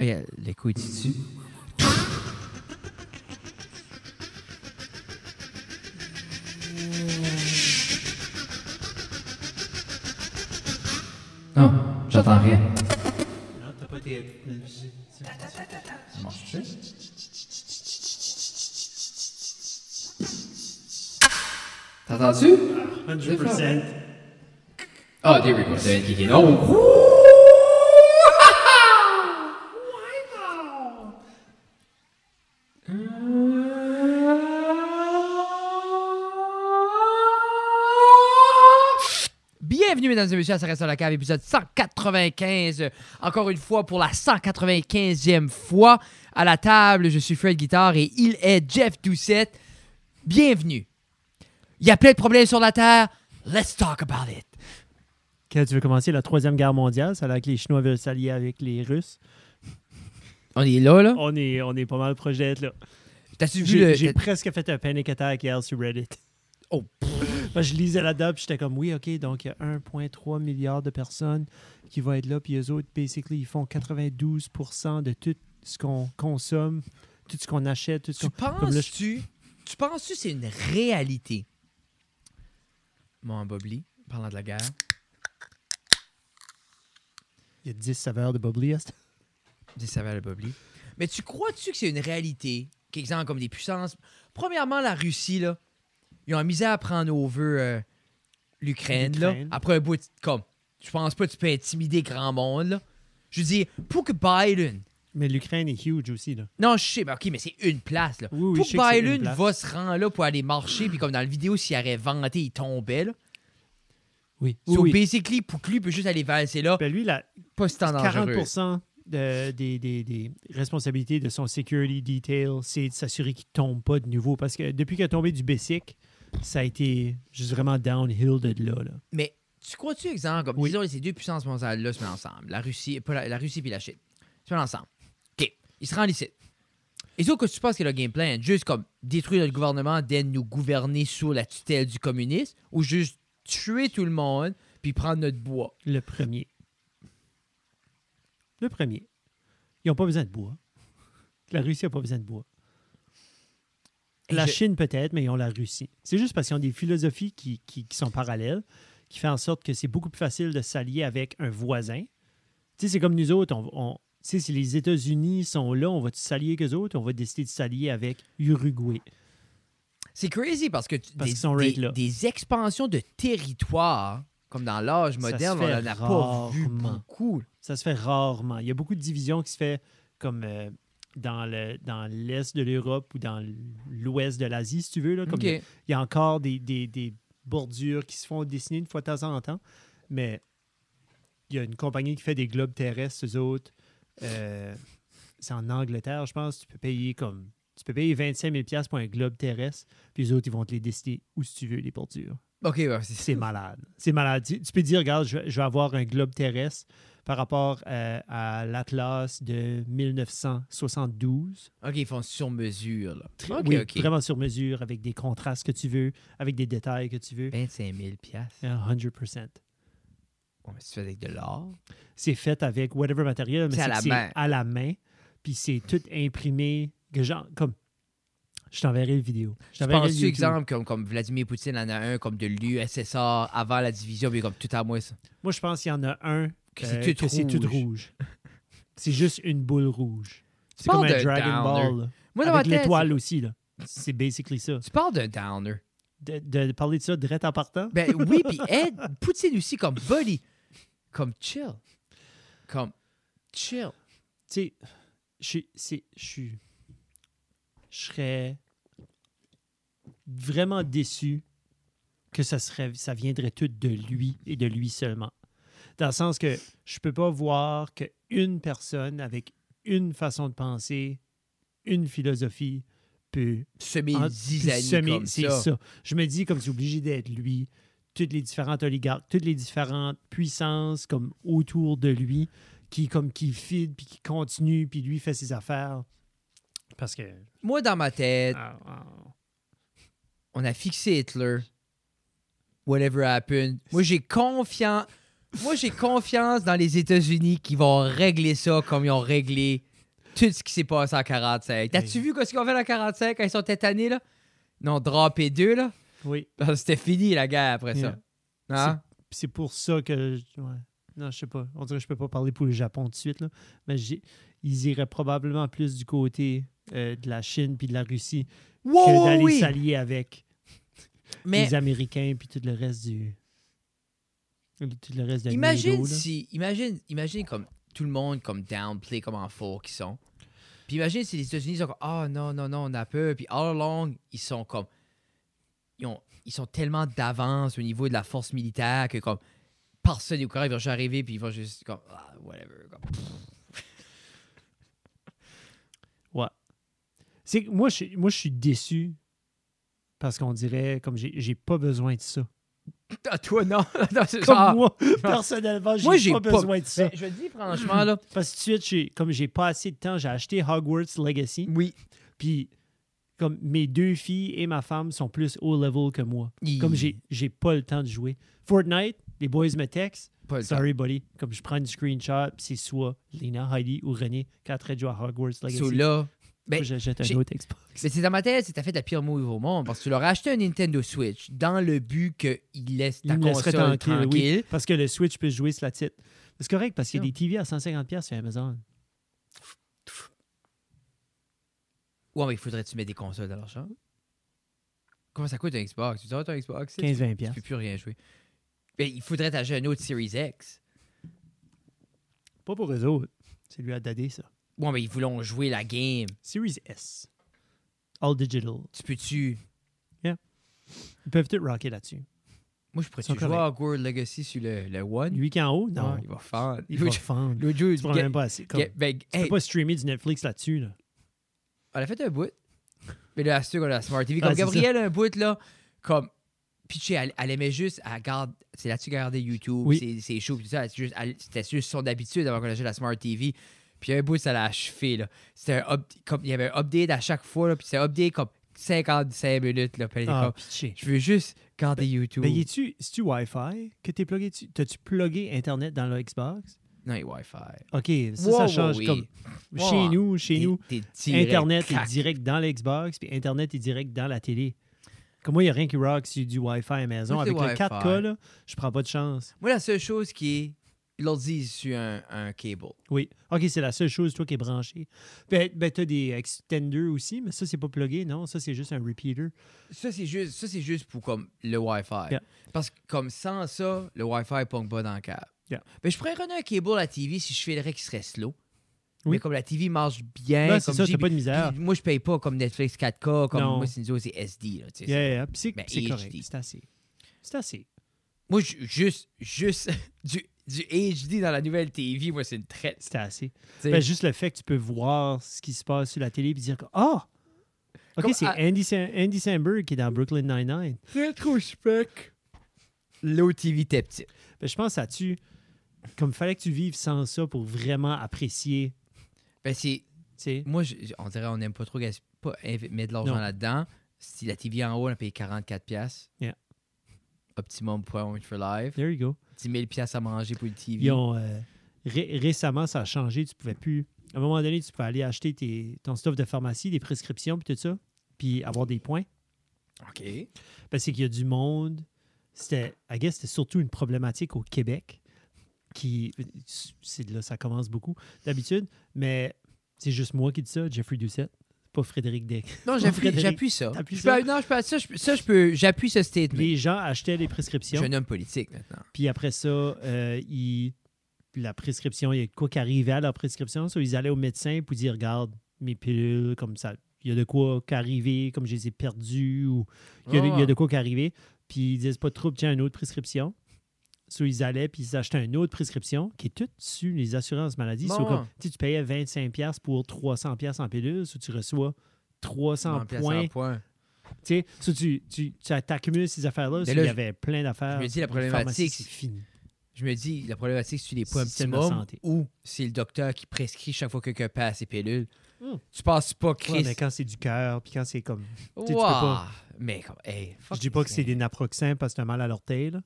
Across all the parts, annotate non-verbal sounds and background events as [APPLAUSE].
Regarde, les couilles dessus. Non, j'entends rien. Non, t'as pas tes. Marche-tu? T'entends-tu? 100%. Oh, there we go. Ça vient de kicker. Oh! Bienvenue, mesdames et messieurs, Ça reste à la cave, épisode 195. Encore une fois, pour la 195e fois, à la table, je suis Fred Guitare et il est Jeff Doucette. Bienvenue. Il y a plein de problèmes sur la Terre. Let's talk about it. Quand tu veux commencer la Troisième Guerre mondiale, ça a l'air que les Chinois veulent s'allier avec les Russes. On est là, là. On est, on est pas mal proche d'être là. T'as-tu vu J'ai le. j'ai t'as- presque fait un panic attack hier sur Reddit. Oh, je lisais là-dedans, puis j'étais comme, oui, OK, donc il y a 1,3 milliard de personnes qui vont être là, puis eux autres, basically, ils font 92 de tout ce qu'on consomme, tout ce qu'on achète, tout ce qu'on... penses-tu. Tu penses-tu que c'est une réalité? Mon Bobli, parlant de la guerre. Il y a 10 saveurs de bubbly. est-ce? Des saveurs de Bobli. Mais tu crois-tu que c'est une réalité? Qu'exemple comme des puissances. Premièrement, la Russie, là. Ils ont misé à prendre over euh, l'Ukraine, là. Après un bout de. Comme. Je pense pas que tu peux intimider grand monde, là. Je veux dire, pour que Biden. Mais l'Ukraine est huge aussi, là. Non, je sais, mais ok, mais c'est une place, là. Oui, oui, pour que Biden va se rendre là pour aller marcher, puis comme dans la vidéo, s'il aurait vanté, il tombait, là. Oui. So, oui. basically, pour que lui peut juste aller valser là, Ben lui, la, pas si tant dangereux. 40 de- des, des- des responsabilités de son security detail, c'est de s'assurer qu'il ne tombe pas de nouveau. Parce que depuis qu'il est tombé du basic, ça a été juste vraiment downhill de là. là. Mais tu crois-tu, exemple, comme Oui. disons, ces deux puissances mondiales-là se mettent ensemble, la Russie, pas la, la Russie puis la Chine, se mettent ensemble. OK, ils se rendent ici. Et ça, que tu penses que le game plan, juste comme détruire notre gouvernement, d'aide nous gouverner sous la tutelle du communisme, ou juste tuer tout le monde puis prendre notre bois? Le premier. Le premier. Ils n'ont pas besoin de bois. La Russie n'a pas besoin de bois. La je- Chine peut-être, mais ils ont la Russie. C'est juste parce qu'ils ont des philosophies qui, qui- qui sont parallèles, qui fait en sorte que c'est beaucoup plus facile de s'allier avec un voisin. Tu sais, c'est comme nous autres. On, on- tu sais, si les États-Unis sont là, on va s'allier avec eux autres, on va décider de s'allier avec Uruguay. C'est crazy parce que Parce des, sont des- là. des expansions de territoire, comme dans l'âge moderne, on n'en a pas vu beaucoup. Ça se fait rarement. Il y a beaucoup de divisions qui se fait comme euh, dans le dans l'est de l'Europe ou dans l'ouest de l'Asie, si tu veux. Là, comme il, y a, il y a encore des, des- des bordures qui se font dessiner une fois de temps en temps, mais il y a une compagnie qui fait des globes terrestres, eux autres. Euh, c'est en Angleterre, je pense. Tu peux payer comme tu peux payer 25 000 piastres pour un globe terrestre, puis les autres, ils vont te les dessiner où si tu veux, les bordures. OK, ouais, c'est malade. C'est malade. Tu, tu peux dire, regarde, je vais avoir un globe terrestre par rapport euh, à l'Atlas de 1972. OK, ils font sur mesure. Là. Oui. Vraiment sur mesure, avec des contrastes que tu veux, avec des détails que tu veux. 25 000 piastres. Yeah, 100%. Ouais, mais tu fais avec de l'or. C'est fait avec whatever matériel, mais C'est à c'est la c'est main. à la main. Puis c'est tout imprimé. Que genre, comme, je t'enverrai le vidéo. Je Je pense, exemple, comme, comme Vladimir Poutine en a un, comme de l'USSR avant la division, puis comme tout à moi, ça. Moi, je pense qu'il y en a un Que euh, c'est tout c'est rouge. c'est juste une boule rouge. C'est comme un de Dragon downer. Ball. là. Moi, dans avec l'étoile aussi, là. C'est basically ça. Tu parles d'un downer. De, de parler de ça direct en partant? Ben oui, [LAUGHS] puis Ed, Poutine aussi, comme buddy. Comme chill. Comme chill. Tu sais, je suis- c'est- je suis. Je serais vraiment déçu que ça serait ça viendrait tout de lui et de lui seulement. Dans le sens que je peux pas voir qu'une personne avec une façon de penser, une philosophie peut Semer en- semer- comme c'est ça. Je me dis comme c'est obligé d'être lui, toutes les différentes oligarques, toutes les différentes puissances comme autour de lui qui comme qui feed puis qui continue puis lui fait ses affaires parce que Moi, dans ma tête, ah, ah, on a fixé Hitler. Whatever happened. Moi, j'ai confiance. Moi, j'ai confiance dans les États-Unis qui vont régler ça comme ils ont réglé tout ce qui s'est passé en 45. T'as-tu vu ce qu'ils ont fait en 45 quand ils sont tétanés, là? Non, drapé deux, là? Oui. C'était fini, la guerre, après ça. Hein? C'est pour ça que. ouais. Non, je sais pas. On dirait que je peux pas parler pour le Japon tout de suite. Là. Mais ils iraient probablement plus du côté euh, de la Chine puis de la Russie Wow, que d'aller oui! s'allier avec Mais les Américains puis tout le reste du. Tout le reste de la imagine si... Imagine, imagine comme tout le monde comme downplay, comme en faux qu'ils sont. Puis imagine si les États-Unis sont comme « Ah non, non, non, on a peur. » Puis all along, ils sont comme... Ils, ont- ils sont tellement d'avance au niveau de la force militaire que comme personne au Corée va juste arriver puis ils vont juste comme « Ah, whatever. » comme, [LAUGHS] C'est moi, je, suis- moi, je suis déçu parce qu'on dirait comme j'ai j'ai pas besoin de ça. Ah, toi, non. [LAUGHS] Non, c'est Comme genre- moi, personnellement, j'ai Moi, j'ai pas, pas- besoin de ça. Ben, je te dis franchement, là. [CLEARS THROAT] Parce que tout de suite, j'ai- comme j'ai pas assez de temps, j'ai acheté Hogwarts Legacy. Oui. Puis, comme mes deux filles et ma femme sont plus haut level que moi. Comme j'ai j'ai pas le temps de jouer. Fortnite, les boys me textent. Pas le temps. Sorry, buddy. Comme je prends une screenshot, c'est soit Lina, Heidi ou René qui a de jouer à Hogwarts Legacy. So là, ben, j'achète un autre Xbox. mais c'est dans ma tête, c'est t'as fait la pire move au monde parce que tu leur as acheté un Nintendo Switch dans le but qu'il laisse ta Il console tranquille, tranquille. oui, parce que le Switch peut jouer sur la titre. C'est correct parce qu'il y a des TV à 150$ sur Amazon. Ouais, mais il faudrait que tu mettes des consoles dans leur chambre. Comment ça coûte un Xbox? Tu sais, ton Xbox? c'est- 15-20$. Tu peux plus rien jouer. Ben, il faudrait t'acheter un autre Series X. Pas pour eux autres. C'est lui à dader, ça. Ouais, mais ils voulont jouer la game. Series S. All digital. Tu peux-tu? Ils peuvent tout rocker là-dessus. Moi, je pourrais Ils sont jouer à. Hogwarts Legacy sur le, le One? Lui qui est en haut, non. Ouais, il va fendre. Il va fendre. L'autre jour, Tu prends même pas assez. Comme, Get- ben, tu hey, peux pas streamer du Netflix là-dessus. Là. Elle a fait un bout. Mais là, c'est sûr qu'on a la Smart TV. Comme Ah, c'est Gabrielle a un bout, là, comme. Pitché, elle, elle aimait juste, elle garde, c'est là-dessus qu'elle regardait YouTube, Oui. chaud, puis tout ça. juste- C'était juste son habitude avant qu'on achète la Smart TV. Puis un bout, ça l'a achevé, là. C'était un comme, il y avait un update à chaque fois, là, puis c'était un update comme 55 minutes, là. Puis Ah, comme, je veux juste garder YouTube. Ben, es-tu, tu Wi-Fi que t'es plugué dessus? T'as-tu plugué Internet dans le Xbox? Non, il Wi-Fi. OK, ça, Wow, ça change. oui. Comme chez nous, chez nous, Internet crack. est direct dans l'Xbox, puis Internet est direct dans la télé. Comme moi, il n'y a rien qui rock sur du Wi-Fi à la maison. Moi, Avec le Wi-Fi. 4K, là, je prends pas de chance. Moi, la seule chose qui est, leur disent sur un, un cable. Oui. OK, c'est la seule chose, toi, qui est branchée. Ben, ben tu as des extenders aussi, mais ça, c'est pas plugué, non? Ça, c'est juste un repeater. Ça, c'est juste, ça, c'est juste pour comme le Wi-Fi. Yeah. Parce que comme sans ça, le Wi-Fi pogne pas dans le câble. Yeah. Ben, je pourrais runner un cable à la TV si je filerais qu'il serait slow. Oui. Mais comme la TV marche bien, Ben, comme ça, t'as pas de misère. puis moi, je paye pas comme Netflix 4K, comme Non. moi, c'est SD. Là, tu sais, Yeah, c'est- yeah, Ben, correct. C'est assez. C'est assez. Moi, ju- juste, juste [LAUGHS] du, du HD dans la nouvelle TV, moi, c'est une traite. C'est assez. tu. Ben, juste le fait que tu peux voir ce qui se passe sur la télé et dire que, ah! OK, Comme c'est à- Andy, Sam- Andy Samberg qui est dans Brooklyn Nine-Nine. Rétrospect. L'eau TV était petite. Ben, je pense ça tue. Comme fallait que tu vives sans ça pour vraiment apprécier. Ben, c'est. Tu. Moi, je- on dirait on n'aime pas trop gasp- pas mettre de l'argent Non. là-dedans. Si la TV en haut, on a payé 44$. piastres. Yeah. Optimum point for life. There you go. 10 000$ piastres à manger pour le TV. Ils ont, euh, ré- récemment, ça a changé. Tu pouvais plus. À un moment donné, tu pouvais aller acheter tes, ton stuff de pharmacie, des prescriptions, puis tout ça, puis avoir des points. OK. C'est qu'il y a du monde. C'était, I guess, c'était surtout une problématique au Québec. Qui, c'est là, ça commence beaucoup d'habitude, mais c'est juste moi qui dis ça, Jeffrey Doucette, pas Frédéric Deck. Non, j'appuie, ça. Je peux- non, je peux, ça, je, ça, je peux. J'appuie ce statement. Les gens achetaient des Je prescriptions, suis un homme politique maintenant. puis après ça, euh, ils- la prescription, il y a de quoi qui arrivait à leur prescription, so ils allaient au médecin pour dire regarde mes pilules, comme ça, il y a de quoi qui arriver, comme je les ai perdues, ou il y a, de- il y a de quoi qui arriver. Puis ils disent pas de trouble, tiens, une autre prescription. So, ils allaient, puis ils achetaient une autre prescription qui est toute sur les assurances maladie. So, Bon. comme, tu payais 25$ pour 300$ en pilule, so, tu reçois 300 Non, piastres points. en point. Tu so, tu, tu, tu t'accumules ces affaires-là. Il y avait plein d'affaires. je me dis, la problématique, c'est fini. Je me dis, la problématique, c'est que tu les points optimum santé. ou c'est le docteur qui prescrit chaque fois que quelqu'un passe ses pilules. Hmm. Tu penses pas, Ouais, Chris. mais quand c'est du cœur, puis quand c'est comme. tu sais, tu peux Ouah. pas- Mais comme, hey, Je dis pas que c'est des naproxènes parce que t'as mal à l'orteil. là.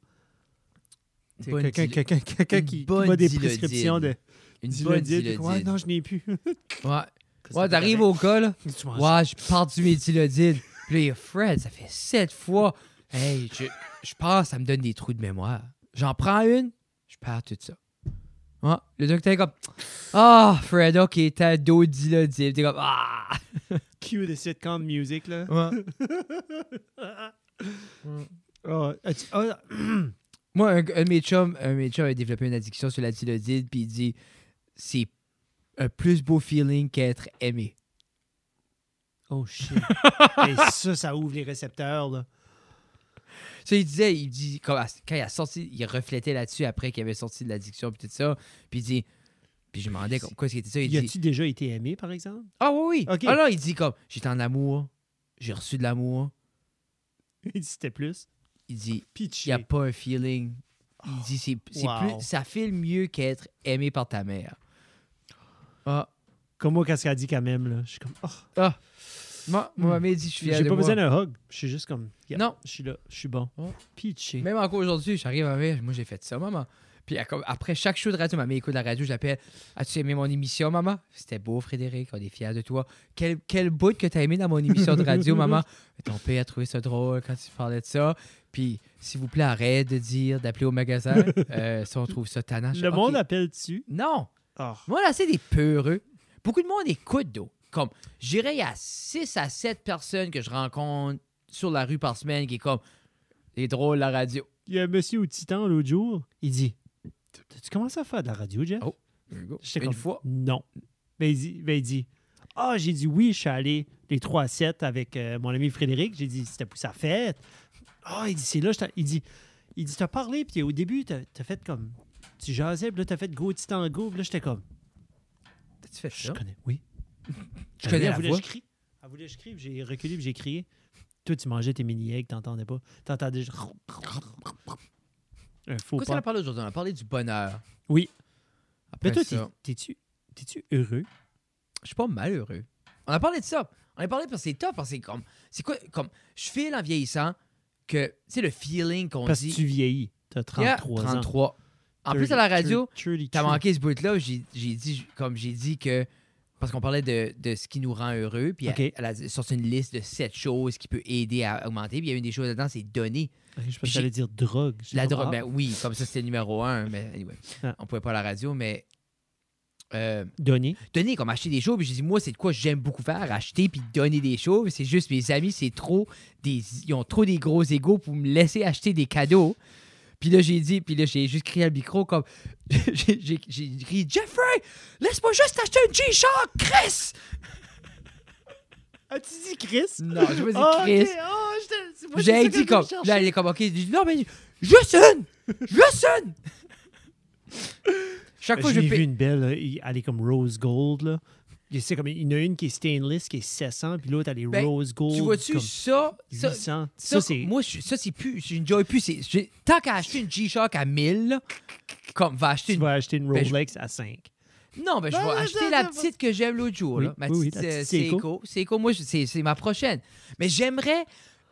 Quelqu'un qui, voit des prescriptions de Une Dilodine. Ouais, non, je n'ai plus. [LAUGHS] Ouais. Ouais, t'arrives au cas, [LAUGHS] là. Ouais, je pars du méthylodine. Puis là, il y a Fred, ça fait sept fois. Hey, je, je pense ça me donne des trous de mémoire. J'en prends une, je perds tout ça. Ouais, le docteur est comme Ah, Fred, ok, t'as dodilodine. T'es comme Ah! [LAUGHS] Cue de sitcom music, là. Ouais. Ah, [CLEARS THROAT] Moi, un, un de mes chums, un de mes chums a développé une addiction sur la dilodine, puis il dit c'est un plus beau feeling qu'être aimé. oh shit. [LAUGHS] Et ça, ça ouvre les récepteurs, là. Ça, il disait, il dit, quand, quand il a sorti, il reflétait là-dessus après qu'il avait sorti de l'addiction, puis tout ça. Puis il dit, puis je me demandais comme, quoi c'était ça. Il Y a-tu déjà été aimé, par exemple? ah oui, oui. Ok. Ah non, il dit comme, j'étais en amour, j'ai reçu de l'amour. [LAUGHS] Il dit c'était plus. Il dit, il Pitché. n'y a pas un feeling. Il dit, c'est, c'est wow. plus, ça file mieux qu'être aimé par ta mère. Ah, Comme moi, quand elle dit quand même, là. Je suis comme, oh, ah. Moi, moi, ma mère dit, je suis fier j'ai pas moi. besoin d'un hug. Je suis juste comme, yeah, Non. je suis là, je suis bon. Oh. Pitché. Même encore aujourd'hui, j'arrive à dire, moi j'ai fait ça, maman. Puis après chaque show de radio, ma mère écoute la radio, je l'appelle As-tu aimé mon émission, maman? C'était beau, Frédéric, on est fiers de toi. Quel, quel bout que t'as aimé dans mon émission de radio, maman? [LAUGHS] Ton père a trouvé ça drôle quand tu parlais de ça. Puis, s'il vous plaît, arrête de dire, d'appeler au magasin. [LAUGHS] Euh, si on trouve ça tannant. Le monde OK. appelle dessus. Non Oh. Moi, là, c'est des peureux. Beaucoup de monde écoute, d'eau. Comme, y a 6 à 7 personnes que je rencontre sur la rue par semaine qui est comme C'est drôle, la radio. Il y a un monsieur au Titan l'autre jour. Il dit Tu commences à faire de la radio, Jeff? Oh. Une comme, fois. Non. Ben, il dit, ben, il dit Ah, j'ai dit oui, je suis allé les 3 à 7 avec euh, mon ami Frédéric. J'ai dit C'était pour sa fête. Ah, il dit C'est là, je il dit Il dit T'as parlé, puis au début, t'as as fait comme. Tu jasais, puis là, t'as fait Go Titan Go, puis là, j'étais comme T'as-tu fait Je ça? connais, oui. Je connais elle la voulait voix. je crie. Elle voulait que je crie, j'ai reculé, puis j'ai crié. Toi, tu mangeais tes mini-eggs, t'entendais pas. T'entendais juste. Un faux Qu'est-ce qu'on a parlé aujourd'hui? On a parlé du bonheur. Oui. Après Mais toi, t'es-tu heureux? je suis pas malheureux. On a parlé de ça. On a parlé parce que c'est top. parce que c'est comme. C'est quoi? Comme. Je file en vieillissant que. Tu sais, le feeling qu'on Parce dit. que tu vieillis. T'as 33 Yeah, ans. 33. En plus, à la radio, 30, T'as 32. manqué ce bout-là, j'ai dit, comme j'ai dit que. Parce qu'on parlait de, de ce qui nous rend heureux, puis elle, elle a sorti une liste de sept choses qui peut aider à augmenter. Puis il y a une des choses là-dedans, c'est donner. Je pensais que j'allais dire drogue. La drogue, ben oui, comme ça c'était numéro un, mais anyway, Ah. on pouvait pas à la radio, mais. Euh, Donner. donner, comme acheter des choses, puis j'ai dit, moi, c'est de quoi j'aime beaucoup faire, acheter puis donner des choses. C'est juste, mes amis, c'est trop des. Ils ont trop des gros égaux pour me laisser acheter des cadeaux. Puis là, j'ai dit, puis là, j'ai juste crié à le micro comme. [LAUGHS] j'ai crié, Jeffrey, laisse-moi juste acheter un G-Shock, Chris! [LAUGHS] As-tu dit Chris? Non, je dire Ah, ok. Chris. Ah, j'étais- c'est pas J'ai dit comme. je. Là, elle est comme, ok. J'ai dit, non, mais juste une! Juste une! [LAUGHS] Chaque fois, je J'ai paye- vu une belle, là, elle est comme rose gold. Là. C'est comme, il y en a une qui est stainless, qui est 700, puis l'autre, elle est Ben, rose gold. Tu vois-tu, ça, ça, 800. Ça, Ça, c'est. Moi, je- ça, c'est plus. Je n'enjoy plus. Tant qu'à acheter une G-Shock à 1000, là, comme va acheter Tu une. vas acheter une Ben, je- Rolex à 5. Non, ben, je vais non, acheter la petite que j'aime l'autre jour. Oui, là. Ma oui, petite euh, Seiko. Seiko. Moi, je- c'est c'est ma prochaine. Mais j'aimerais.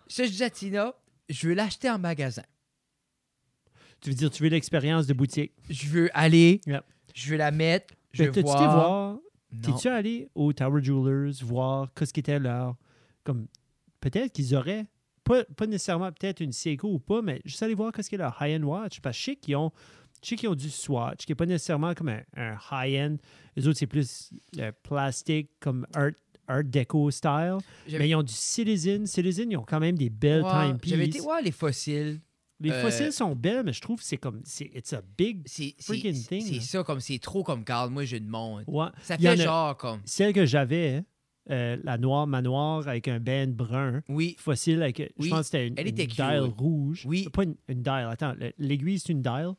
Ça, je dis à Tina, je veux l'acheter en magasin. Tu veux dire, tu veux l'expérience de boutique? Je veux aller, Yep. je veux la mettre, je Ben, veux voir. voir. T'es-tu allé au Tower Jewelers voir qu'est-ce qui était leur. Comme. Peut-être qu'ils auraient. Pas, pas nécessairement peut-être une Seiko ou pas, mais juste aller voir qu'est-ce qui est leur high-end watch. Parce que je sais qu'ils ont. Je sais qu'ils ont du Swatch, qui n'est pas nécessairement comme un, un high-end. Les autres, c'est plus euh, plastique, comme art, art déco style. Mais ils ont du Citizen. Citizen, ils ont quand même des belles Ouais, timepieces. J'avais été voir les fossiles. Les euh, fossiles sont belles, mais je trouve que c'est comme. c'est It's a big. Freaking thing, c'est ça, comme c'est trop comme garde, moi, j'ai une montre. Ouais. Ça fait a- genre comme. Celle que j'avais, euh, la noire manoir avec un band brun. Oui, fossile avec, je Oui, pense que c'était une, elle était dial oui. rouge. Oui. Pas une, une dial. Attends, le- l'aiguille, c'est une dial?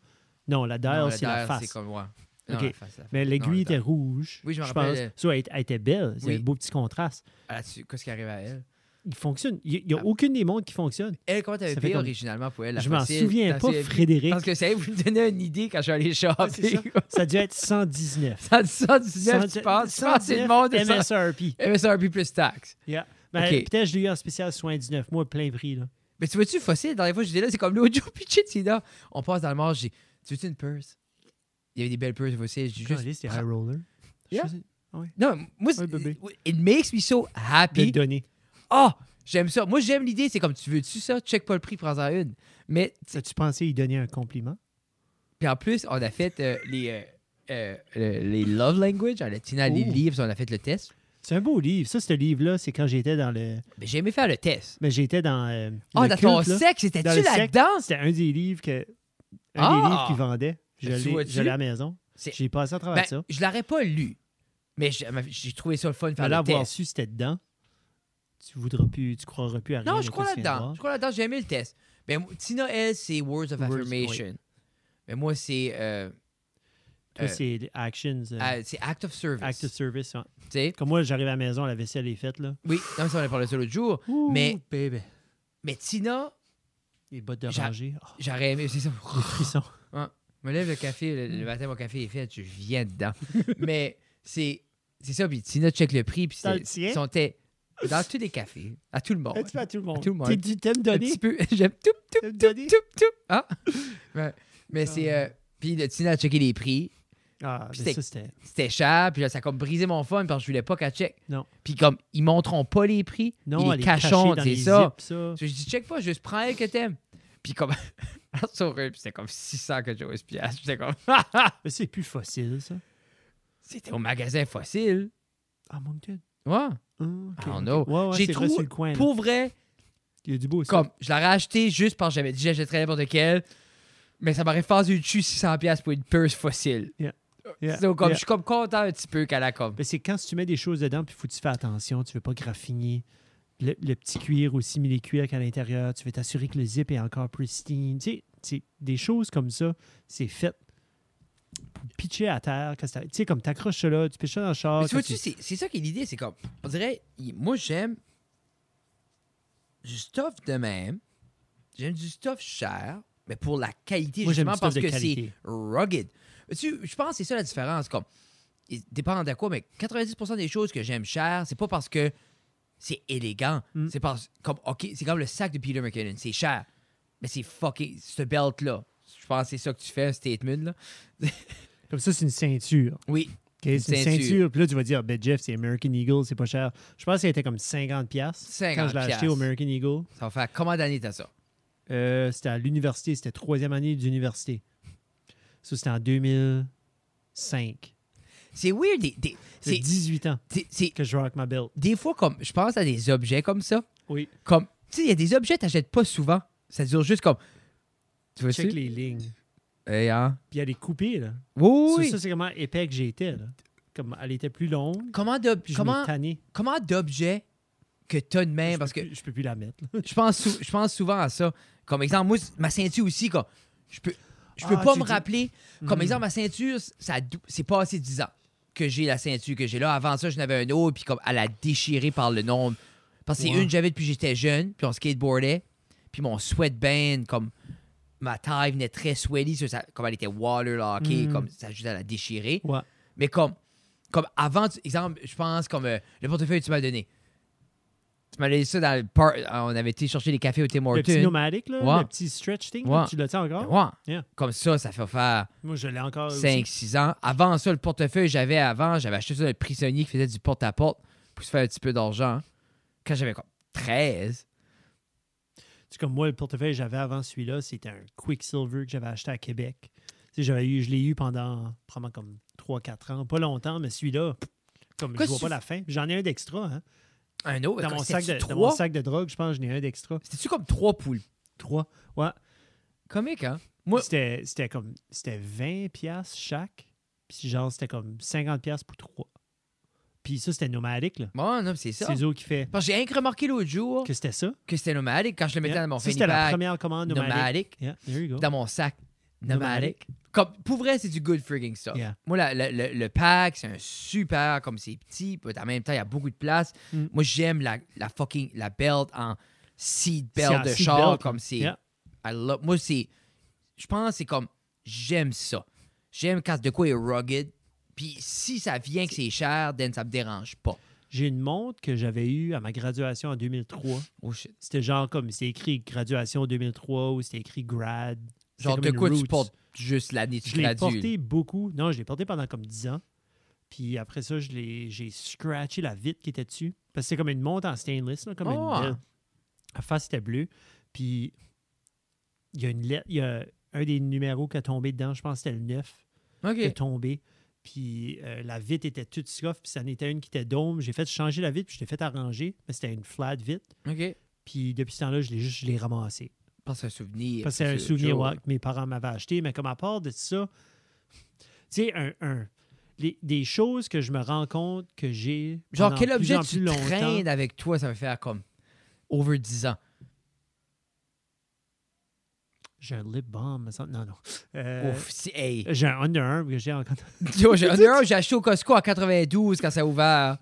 Non, la dial, c'est la face. C'est comme, ouais. Non, la face, la Mais l'aiguille était rouge. Oui, je me pense. rappelle, Ça, elle, elle était belle. C'est Oui. un beau petit contraste. Ah, là-dessus, Qu'est-ce qui arrive à elle? Il fonctionne. Il n'y a Ah. aucune des montres qui fonctionne. Elle, comment t'avais Ça fait payé comme- originalement pour elle? La je m'en fossile? souviens pas, Frédéric. Parce que ça vous me donnait une idée quand je suis allé shopper. Ça a dû être 119. 119, [LAUGHS] tu penses? Tu penses que c'est le monde de ça? MSRP. MSRP plus taxe. Yeah. Ben. Peut-être je l'ai eu en spécial 79 mois, plein prix. Là. Mais tu vois-tu, fossile, dans les fois, j'étais là, c'est comme l'audio [LAUGHS] pitché, c'est là. On passe dans le marge, j'ai Tu veux-tu une purse? Il y avait des belles purses fossiles. J'ai juste. High roller. Je Yeah. faisais- Ouais. Non, moi, c'est- Ouais, it makes me so De happy. le donner. Oh, j'aime ça. Moi, j'aime l'idée. C'est comme, tu veux-tu ça? Check pas le prix, prends-en une. Mais, As-tu pensé y donner un compliment? puis en plus, on a fait euh, les, euh, euh, le- les love language. On a tiré les livres, on a fait le test. C'est un beau livre. Ça, ce livre-là, c'est quand j'étais dans le. Mais j'ai aimé faire le test. Mais j'étais dans. euh, Oh, le dans ton culte, sexe, c'était-tu là-dedans? C'était un des livres que. Un Ah! des livres qu'ils vendaient. Je l'ai à la maison. J'ai passé à travers Ben, ça. je l'aurais pas lu. Mais j'ai trouvé ça le fun de faire le test. su c'était dedans. Tu voudras plus, tu croiras plus à rien. Non, je crois là-dedans. Je crois là-dedans. J'ai aimé le test. Mais moi, Tina, elle, c'est Words of Words, Affirmation. Mais moi, c'est euh, Toi, Euh, c'est actions, euh, ah, c'est Act of Service. act of service. ouais. Tu sais? Comme moi, j'arrive à la maison, la vaisselle est faite. Là. Oui, non, mais ça, on a parlé ça l'autre jour. Mais- baby. Mais Tina, Les bottes rangée. Oh, j'aurais aimé. C'est ça. les frissons. Je me lève le café, le, le matin, mon café est fait, je viens dedans. [LAUGHS] mais c'est c'est ça, puis Tina check le prix, puis Dans dans tous les cafés, à tout le monde. À tout le monde? tout le monde. T'es- t'aimes Un donner? petit peu, [LAUGHS] j'aime tout, tout, tout, tout, tout. Ah! Ouais. Mais c'est. euh, puis le Tina a checké les prix. Ah, Puis mais c'était- ça, c'était... C'était cher, puis là, ça a comme brisé mon fun parce que je voulais pas qu'elle check. Non. Puis comme, ils montreront pas les prix, Non, ils les cachons, c'est ça. zips, ça. Je dis, check pas, juste prends elle que t'aimes. Puis comme, [LAUGHS] puis c'était comme 600 que chose piastres. J'étais comme, [LAUGHS] Mais c'est plus fossile, ça. c'était au magasin fossile. Ah, mon Dieu. Ah. Ouais, ouais, J'ai vrai, trouvé- sur le coin. Pour vrai, Il y a du beau, comme, je l'aurais acheté juste parce que j'avais dit, j'achèterais n'importe quel. Mais ça m'aurait fait du dessus 600$ piastres pour une purse fossile. Yeah, So, comme, yeah. Je suis comme content un petit peu qu'elle a comme. Mais c'est quand tu mets des choses dedans, puis faut que tu fais attention, tu veux pas graffiner. Le, le petit cuir aussi, mais les cuirs qu'à l'intérieur, tu veux t'assurer que le zip est encore pristine. Tu sais, des choses comme ça, c'est fait pitcher à terre. Tu sais, comme t'accroches ça là, tu pitches ça dans le char. Mais tu vois-tu, c'est ça qui est l'idée. C'est comme, on dirait, moi, j'aime du stuff de même. J'aime du stuff cher, mais pour la qualité, Moi, justement parce que c'est rugged. Tu, je pense que c'est ça la différence. Comme, il dépend de quoi, mais 90% des choses que j'aime cher, c'est pas parce que c'est élégant. Mm. C'est parce comme, OK, c'est comme le sac de Peter McKinnon. C'est cher, mais c'est fucking, ce belt-là. Je pense que c'est ça que tu fais, un statement, là. [LAUGHS] Comme ça, c'est une ceinture. Oui? C'est une ceinture. ceinture. Puis là, tu vas dire, ben Jeff, c'est American Eagle, c'est pas cher. Je pense qu'elle était comme 50$. piastres 50 Quand je l'ai acheté au. American Eagle. ça va faire combien d'années t'as ça? Euh, c'était à l'université, c'était troisième année d'université. Ça, c'était en 2005. C'est weird. C'est c'est- 18 ans que je rock ma belt. des fois comme je pense à des objets comme ça. Oui. Comme tu sais, il y a des objets que t'achètes pas souvent. Ça dure juste comme. Tu vois Check les lignes. Eh, hein? Puis elle est coupée, là. Oui, Ça, oui. ça, c'est comment épais que j'étais, là. Comme elle était plus longue, Comment d'objets que t'as de même Je parce peux que plus- je peux plus la mettre. je pense sou- je pense souvent à ça. Comme exemple, moi ma ceinture aussi comme je peux je peux Ah, pas me dis- rappeler comme Mhm. exemple ma ceinture ça c'est pas assez 10 ans que j'ai la ceinture que j'ai là avant ça je n'avais un autre puis comme elle a déchiré par le nombre parce que c'est une que j'avais depuis que j'étais jeune puis on skateboardait puis mon sweatband comme ma taille venait très sweaty ça, ça- comme elle était waterlockée Mhm. comme ça ajoutait à la déchirer Ouais. mais comme comme avant exemple je pense comme euh, le portefeuille que tu m'as donné tu m'as donné ça dans le par on avait été chercher les cafés au Tim Le petit Hortons nomadic, là, Ouais. le petit stretch thing, Ouais. là, tu l'as-tu encore? Ouais. Yeah. Comme ça, ça fait faire Moi, je l'ai encore aussi. 5-6 ans. Avant ça, le portefeuille j'avais avant, j'avais acheté ça d'un prisonnier qui faisait du porte-à-porte pour se faire un petit peu d'argent. Quand j'avais comme 13. C'est comme moi, le portefeuille que j'avais avant celui-là, c'était un Quicksilver que j'avais acheté à Québec. J'avais eu, je l'ai eu pendant probablement comme 3-4 ans. Pas longtemps, mais celui-là, comme Quoi, je vois tu- pas la fin. J'en ai un d'extra. Hein. Un autre? Dans, mon sac de, dans mon sac de drogue, je pense que j'en ai un d'extra. C'était-tu comme trois poules? Trois. Ouais. Comique, hein? Moi, C'était c'était comme c'était 20 pièces chaque. Puis genre, c'était comme 50 pièces pour trois. Puis ça, c'était nomadique, là. bon, non, c'est ça. C'est eux qui fait Parce que j'ai rien remarqué l'autre jour que c'était ça. que c'était nomadique quand je le mettais Yeah. dans mon Ça, c'était la première commande nomadique. Yeah, there you go. Dans mon sac. Nomadique. Comme, pour vrai, c'est du good frigging stuff. Yeah. Moi, la- la- le, le pack, c'est un super, comme c'est petit, puis en même temps, il y a beaucoup de place. Mm. Moi, j'aime la, la fucking, la belt en seat belt de seat char, belt, comme c'est... Yeah. I love- moi, c'est... Je pense que c'est comme... J'aime ça. J'aime quand de quoi est rugged. Puis si ça vient que c'est cher, then ça me dérange pas. J'ai une montre que j'avais eue à ma graduation en 2003. Oh shit. C'était genre comme, c'était écrit graduation 2003 ou c'était écrit grad. Genre de quoi tu portes juste l'année tu Je l'ai porté beaucoup. Non, je l'ai porté pendant comme 10 ans. Puis après ça, je l'ai- j'ai scratché la vitre qui était dessus. Parce que c'était comme une montre en stainless, là, comme Oh. une belle. La face était bleue. Puis il y a une lettre, il y a un des numéros qui a tombé dedans, je pense que c'était le 9, OK. qui est tombé. Puis euh, la vitre était toute soft, puis ça en était une qui était dôme. J'ai fait changer la vitre, puis je l'ai fait arranger, mais c'était une flat vitre. OK. Puis depuis ce temps-là, je l'ai juste je l'ai ramassé. Parce que c'est un souvenir. Parce que c'est un souvenir ouais, que mes parents m'avaient acheté, mais comme à part de ça, tu sais, un, un- les- des choses que je me rends compte que j'ai. Genre, quel objet tu traînes avec toi, ça va faire comme over 10 ans? J'ai un lip balm. Non, non. Euh, Ouf, si- hey. j'ai un Under Armour que j'ai encore. [LAUGHS] Yo, j'ai un Under j'ai acheté au Costco en 92 quand ça a ouvert.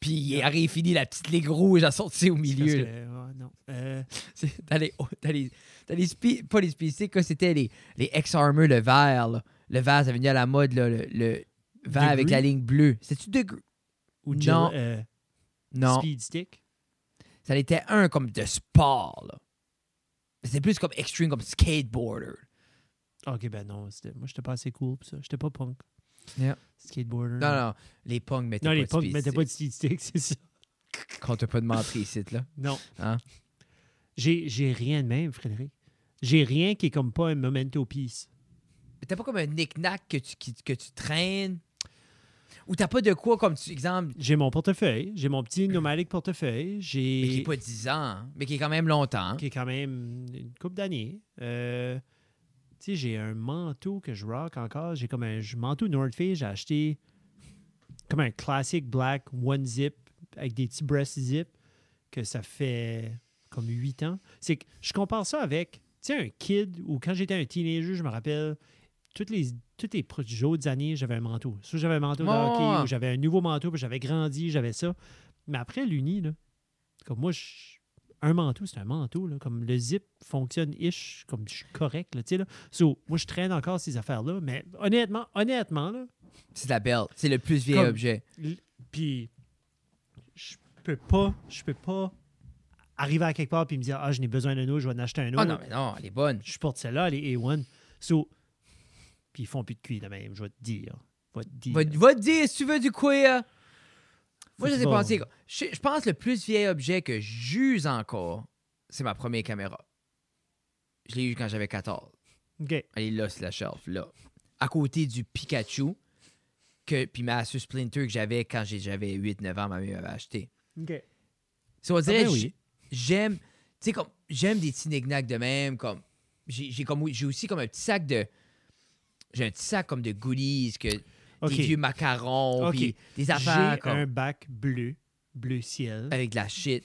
Puis il arrive fini la petite ligue rouge à sortir au milieu. que, non. Euh, [LAUGHS] Dans les, dans les, dans les spi- pas les spécifiques, c'était les, les X-Armor, le vert. là. Le vert, ça venait à la mode, là, le, le vert avec la ligne bleue. C'était-tu de ou Non. Euh, Non. Speed Stick? Ça en était un comme de sport. là. C'était plus comme extreme, comme skateboarder. Ok, ben non. Moi, j'étais pas assez cool pour ça. J'étais pas punk. Yeah. Skateboarder. Non, non, les punks mettaient Non, pas les de punks speed mettaient stick. pas de Speed Stick, [LAUGHS] c'est ça. Quand t'as pas de menterie ici, là. Non. Hein? J'ai j'ai rien de même, Frédéric. J'ai rien qui est comme pas un memento piece. Mais T'as pas comme un knick-knack que tu, qui- que tu traînes? Ou t'as pas de quoi, comme tu, exemple, J'ai mon portefeuille, j'ai mon petit nomadic portefeuille, mais qui j'ai est pas 10 ans, hein, mais qui est quand même longtemps. qui est quand même une couple d'années. Euh, tu sais, j'ai un manteau que je rock encore. J'ai comme un manteau North Face, j'ai acheté comme un classic black one zip avec des petits breast zip que ça fait comme 8 ans. C'est que je compare ça avec, tu sais, un kid ou quand j'étais un teenager, je me rappelle, toutes les, toutes les autres années, j'avais un manteau. Soit j'avais un manteau de Ouais, hockey ouais. ou j'avais un nouveau manteau, puis j'avais grandi, j'avais ça. Mais après l'uni, là, comme moi, je- un manteau, c'est un manteau. Là, comme le zip fonctionne ish, comme je suis correct. Là, tu sais, là. So, moi, je traîne encore ces affaires-là. Mais honnêtement, honnêtement, là, C'est la belle. C'est le plus vieil Comme- objet. puis je peux pas, je peux pas arriver à quelque part puis me dire ah je n'ai besoin d'un autre, je vais en acheter un autre. Ah non, mais non, elle est bonne. Je porte celle-là, elle est A1. So, puis ils font plus de cuir de même, je vais te dire. Vais te dire. Va, va te dire si tu veux du queer. Moi, je sais pas. Je, je pense que le plus vieil objet que j'use encore, c'est ma première caméra. Je l'ai eu quand j'avais 14. OK. Elle est là, sur la shelf, là. À côté du Pikachu, que, puis ma Asus Splinter que j'avais quand j'avais 8-9 ans, ma mère m'avait acheté. OK. Ça, on dirait, ben oui. j'aime, tu sais, comme, j'aime des petits knick de même, comme, j'ai j'ai comme, j'ai aussi comme un petit sac de, j'ai un petit sac comme de goodies, que, des vieux macarons, puis des J'ai affaires comme, un bac bleu, bleu ciel, avec de la shit.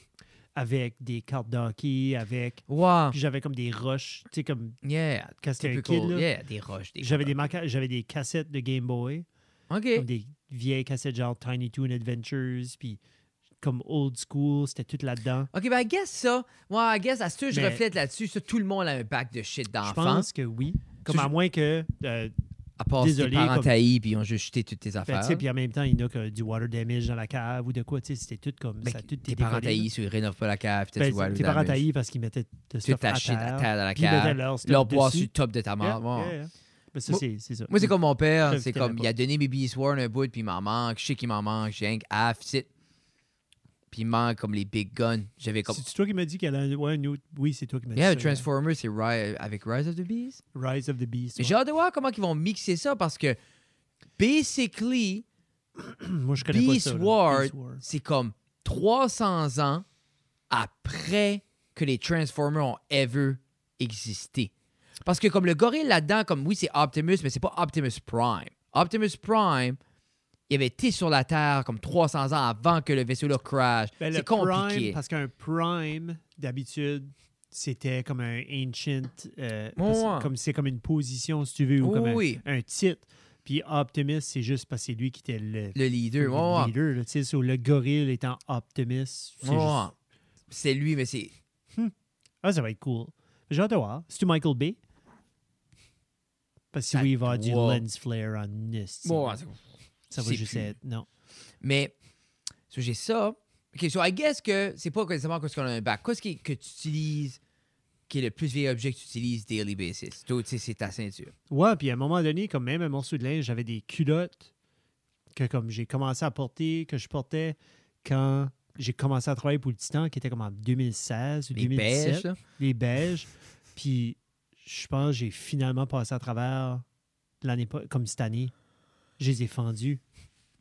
avec des cartes d'hockey, avec. Wow, Puis j'avais comme des rushs, tu sais, comme yeah, quand c'était un kid, là. yeah, des roches, des J'avais des, roches. maca- j'avais des cassettes de Game Boy, OK. comme des vieilles cassettes genre Tiny Toon Adventures, puis comme old school, c'était tout là-dedans. OK, ben, I guess ça, moi, I guess, à ce que je reflète là-dessus, ça, tout le monde a un bac de shit Je d'enfants, pense que oui. Comme Tu- à moins que. euh, à part si tes désolé, parents puis ils ont juste jeté toutes tes ben, affaires. tu puis en même temps, il y en a que du water damage dans la cave ou de quoi, tu sais, c'était tout comme Ben, ça. Tout tes parents taillis, ils rénovent pas la cave, Ben, water tes parents taillis parce qu'ils mettaient de stuff à shit à terre. terre dans la cave. leur Leur bois sur le top de ta Yeah, ouais. yeah, yeah. Ben, ça, Moi- c'est ça. Moi, c'est comme mon père. C'est comme, il a donné mes Beast War un bout, puis il m'en manque. Je sais qu'il m'en manque. J'ai un half, sit. Manque comme les big guns. J'avais comme. C'est toi qui m'as dit qu'elle a un, ouais, autre. Oui, c'est toi qui m'as dit Yeah, ça. le Transformer, c'est Ri- avec Rise of the Beast. Rise of the Beast. Ouais. J'ai hâte de voir comment ils vont mixer ça parce que, basically, [CLEARS THROAT] Moi, je connais pas Beast ça. là. Ward, Beast Ward. c'est comme 300 ans après que les Transformers ont ever existé. Parce que comme le gorille là-dedans, comme oui, c'est Optimus, mais c'est pas Optimus Prime. Optimus Prime, il avait été sur la Terre comme 300 ans avant que le vaisseau-là crash. Ben, c'est compliqué. Prime, parce qu'un Prime, d'habitude, c'était comme un ancient. euh, parce- comme c'est comme une position, si tu veux, ou Oui, comme un, oui. un titre. Puis Optimus, c'est juste parce que c'est lui qui était le, Le leader. le leader. là, tu sais, so, le gorille étant Optimus. c'est juste- lui, mais c'est. Ah, ça va être cool. J'ai hâte de voir. C'est-tu Michael Bay? Parce que Ça oui, il va avoir du lens flare en. Ouais, c'est- Ça va juste plus. être. Non. Mais, so, j'ai ça. OK, so I guess que c'est pas nécessairement parce qu'on a un bac. Qu'est-ce qui- que tu utilises qui est le plus vieil objet que tu utilises daily basis? Toi, tu sais, c'est ta ceinture. Ouais, puis à un moment donné, comme même un morceau de linge, j'avais des culottes que comme j'ai commencé à porter, que je portais quand j'ai commencé à travailler pour le Titan, qui était comme en 2016 ou Les 2017. beiges, là. Les beiges. Puis je pense que j'ai finalement passé à travers l'année, pas- comme cette année. Je les ai fendus.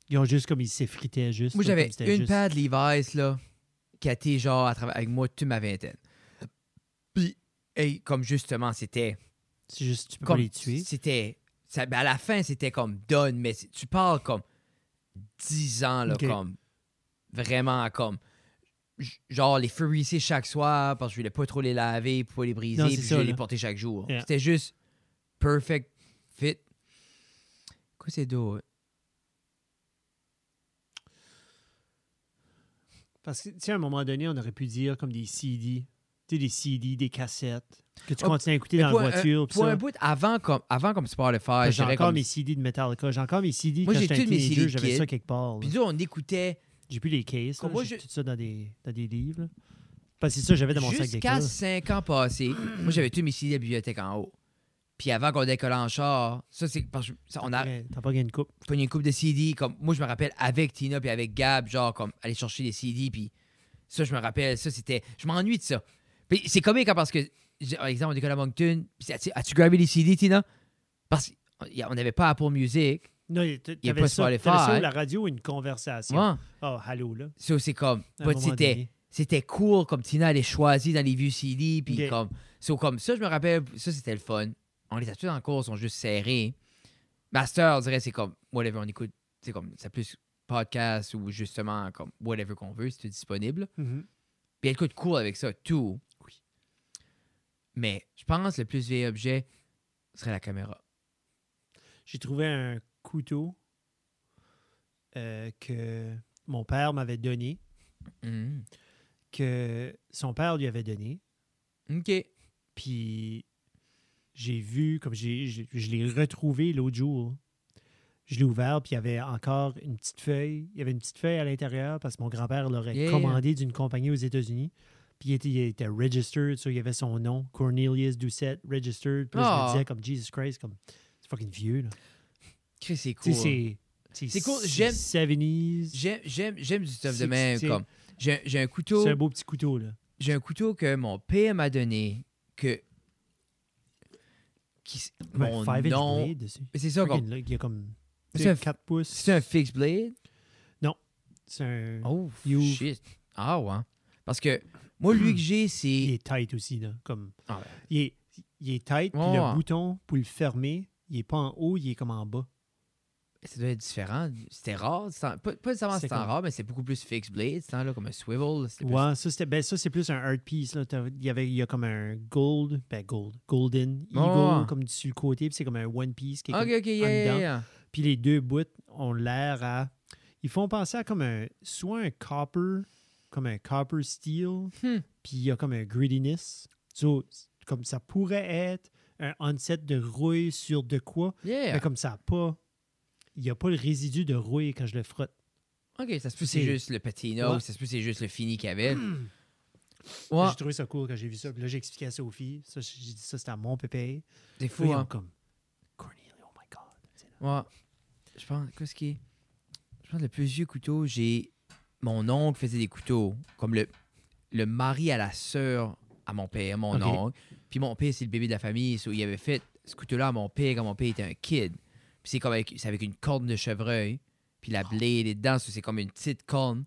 Ils ont juste comme ils s'effritaient juste. Moi, j'avais une juste- paire de Levi's, là, qui a été genre à travers, avec moi toute ma vingtaine. Puis, hey, comme justement, c'était. C'est juste, tu peux Comme, pas les tuer. C'était. ben, à la fin, c'était comme done, mais tu parles comme 10 ans, là, comme. Vraiment, comme. Genre, les furrisser chaque soir parce que je voulais pas trop les laver pour pas les briser, Non, puis je les porter chaque jour. Yeah. C'était juste perfect fit. Quoi, c'est d'autre? Parce que, tu sais, à un moment donné, on aurait pu dire comme des CD. Tu sais, des CD, des cassettes. Que tu continues à écouter dans pour la voiture. puis Pour ça. un bout, avant comme, avant comme Spotify, J'ai encore comme. mes CD de Metallica. J'ai encore mes CD Moi, quand j'étais un tous mes teenager. CD J'avais ça quelque part. là. Puis nous, on écoutait J'ai plus les cases. Là. moi, J'ai je- tout ça dans des, dans des livres. là. Parce que c'est ça, j'avais dans mon sac jusqu'à d'école. 5 ans passés. moi, j'avais tous mes CD de la bibliothèque en haut. Puis avant qu'on décolle en char, ça, c'est parce que ça, on a T'as pas gagné une coupe. pogné une coupe de CD. Comme, moi, je me rappelle avec Tina puis avec Gab, genre, comme aller chercher des CD. Puis ça, je me rappelle, ça, c'était. Je m'ennuie de ça. Puis c'est comique hein, parce que, par exemple, on décolle à Moncton. As-tu, gravé les CD, Tina? Parce qu'on n'avait pas Apple Music. Non, Il pas ça, t'avais ça la radio, une conversation? Ouais. Oh, allô, là. Ça, c'est comme. C'était. c'était cool comme Tina allait choisir dans les vieux CD puis comme so, comme ça je me rappelle ça c'était le fun on les a tous en cours sont juste serrés Master on dirait c'est comme whatever on écoute c'est comme c'est plus podcast ou justement comme whatever qu'on veut c'est tout disponible Mhm. puis elle écoute cool avec ça tout Oui. mais je pense le plus vieil objet serait la caméra J'ai trouvé un couteau euh, que mon père m'avait donné, Mhm. que son père lui avait donné. ok Puis j'ai vu, comme j'ai, je l'ai retrouvé l'autre jour. Je l'ai ouvert, puis il y avait encore une petite feuille. Il y avait une petite feuille à l'intérieur parce que mon grand-père l'aurait Yeah. commandé d'une compagnie aux États-Unis. Puis il était, il était registered, so il y avait son nom, Cornelius Doucette, registered. Puis là, je Ah. me disais, comme Jesus Christ, comme c'est fucking vieux. Là. Chris, c'est cool c'est. C'est cool, j'aime- 70s. j'aime j'aime j'aime du stuff de même comme j'ai j'ai un couteau C'est un beau petit couteau, là. j'ai un couteau que mon père m'a donné que qui Ouais, mon five nom blade dessus. C'est ça comme il y a comme C'est un- 4 pouces. c'est un fixed blade? C'est un. oh You- shit ah ouais parce que moi lui que j'ai Il c'est est tight aussi, là. Comme... Ah il, est, il est tight, puis le ouais. bouton pour le fermer, il est pas en haut, il est comme en bas. Ça doit être différent c'était rare pas, pas nécessairement c'était rare mais c'est beaucoup plus fixed blade là comme un swivel c'était plus- Ouais, ça, c'était, ben, ça, c'est plus un art piece. Là. Il, y avait, il y a comme un gold, ben gold, golden eagle, comme du côté, puis c'est comme un one piece qui est comme yeah, yeah, yeah. Puis les deux bouts ont l'air à. Ils font penser à comme un. Soit un copper, comme un copper steel, Hmm. puis il y a comme un grittiness. So, comme ça pourrait être un onset de rouille sur de quoi, mais comme ça pas. Il n'y a pas le résidu de rouille quand je le frotte. ok ça se peut que c'est juste le patina Ouais. ou ça se peut que c'est juste le fini qu'il y avait [CLEARS THROAT] ouais J'ai trouvé ça cool quand j'ai vu ça. Puis là, j'ai expliqué à Sophie. Ça, j'ai dit ça, c'était à mon pépé. c'est fou hein comme. Cornelia, oh my God. Ouais. Je pense, qu'est-ce qui est? Je pense que le plus vieux couteau, j'ai. Mon oncle faisait des couteaux. Comme le, le mari à la sœur à mon père, mon oncle. Puis mon père, c'est le bébé de la famille. so il avait fait ce couteau-là à mon père quand mon père était un kid. Puis c'est comme avec, c'est avec une corne de chevreuil. Puis la blade est dedans. c'est comme une petite corne.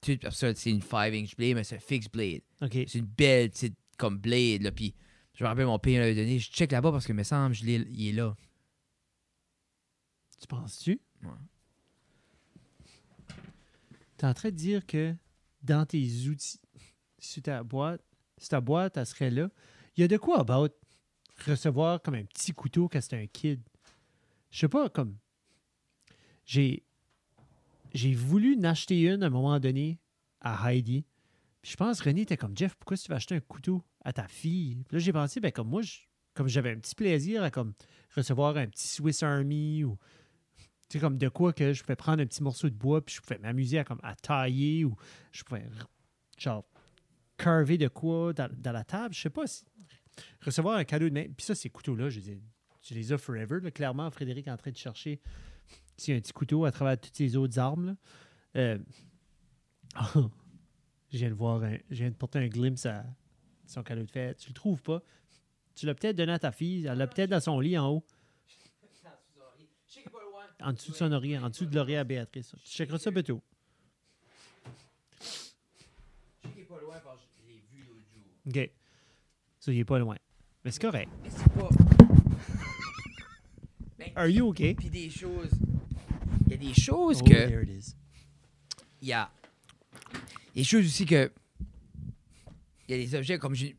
Tout, après ça, c'est une 5-inch blade, mais c'est un fixed blade. C'est une belle petite comme blade. Là. Puis je me rappelle, mon père l'avait donné. Je check là-bas parce que, me semble, je l'ai- il est là. Tu penses-tu? Ouais. Tu es en train de dire que dans tes outils, sur ta boîte, si ta boîte, elle serait là, il y a de quoi about recevoir comme un petit couteau quand c'est un kid? Je sais pas, comme. J'ai. J'ai voulu en acheter une à un moment donné à Heidi. Puis je pense René était comme Jeff, pourquoi tu vas acheter un couteau à ta fille? Puis là, j'ai pensé, ben comme moi, comme j'avais un petit plaisir à comme recevoir un petit Swiss Army ou tu sais, comme de quoi que je pouvais prendre un petit morceau de bois puis je pouvais m'amuser à, comme, à tailler ou je pouvais, genre, carver de quoi dans, la table. Je sais pas si. Recevoir un cadeau de main. Puis ça, ces couteaux-là, je ai- tu les as forever. là. Clairement, Frédéric est en train de chercher s'il y a un petit couteau à travers toutes ces autres armes. Euh, [LAUGHS] je viens de voir, un- je viens de porter un glimpse à son cadeau de fête. Tu le trouves pas? Tu l'as peut-être donné à ta fille. Elle l'a peut-être dans son lit en haut, en dessous de son oreiller, en dessous de l'oreiller à Béatrice. Tu checkeras ça bientôt. OK. Ça, il est pas loin. Mais c'est correct. Mais c'est pas. Are you okay? Puis des choses. Il y a des choses Oh, que. there it is. Il y a. Des choses aussi que. Il y a des objets comme. j'ai-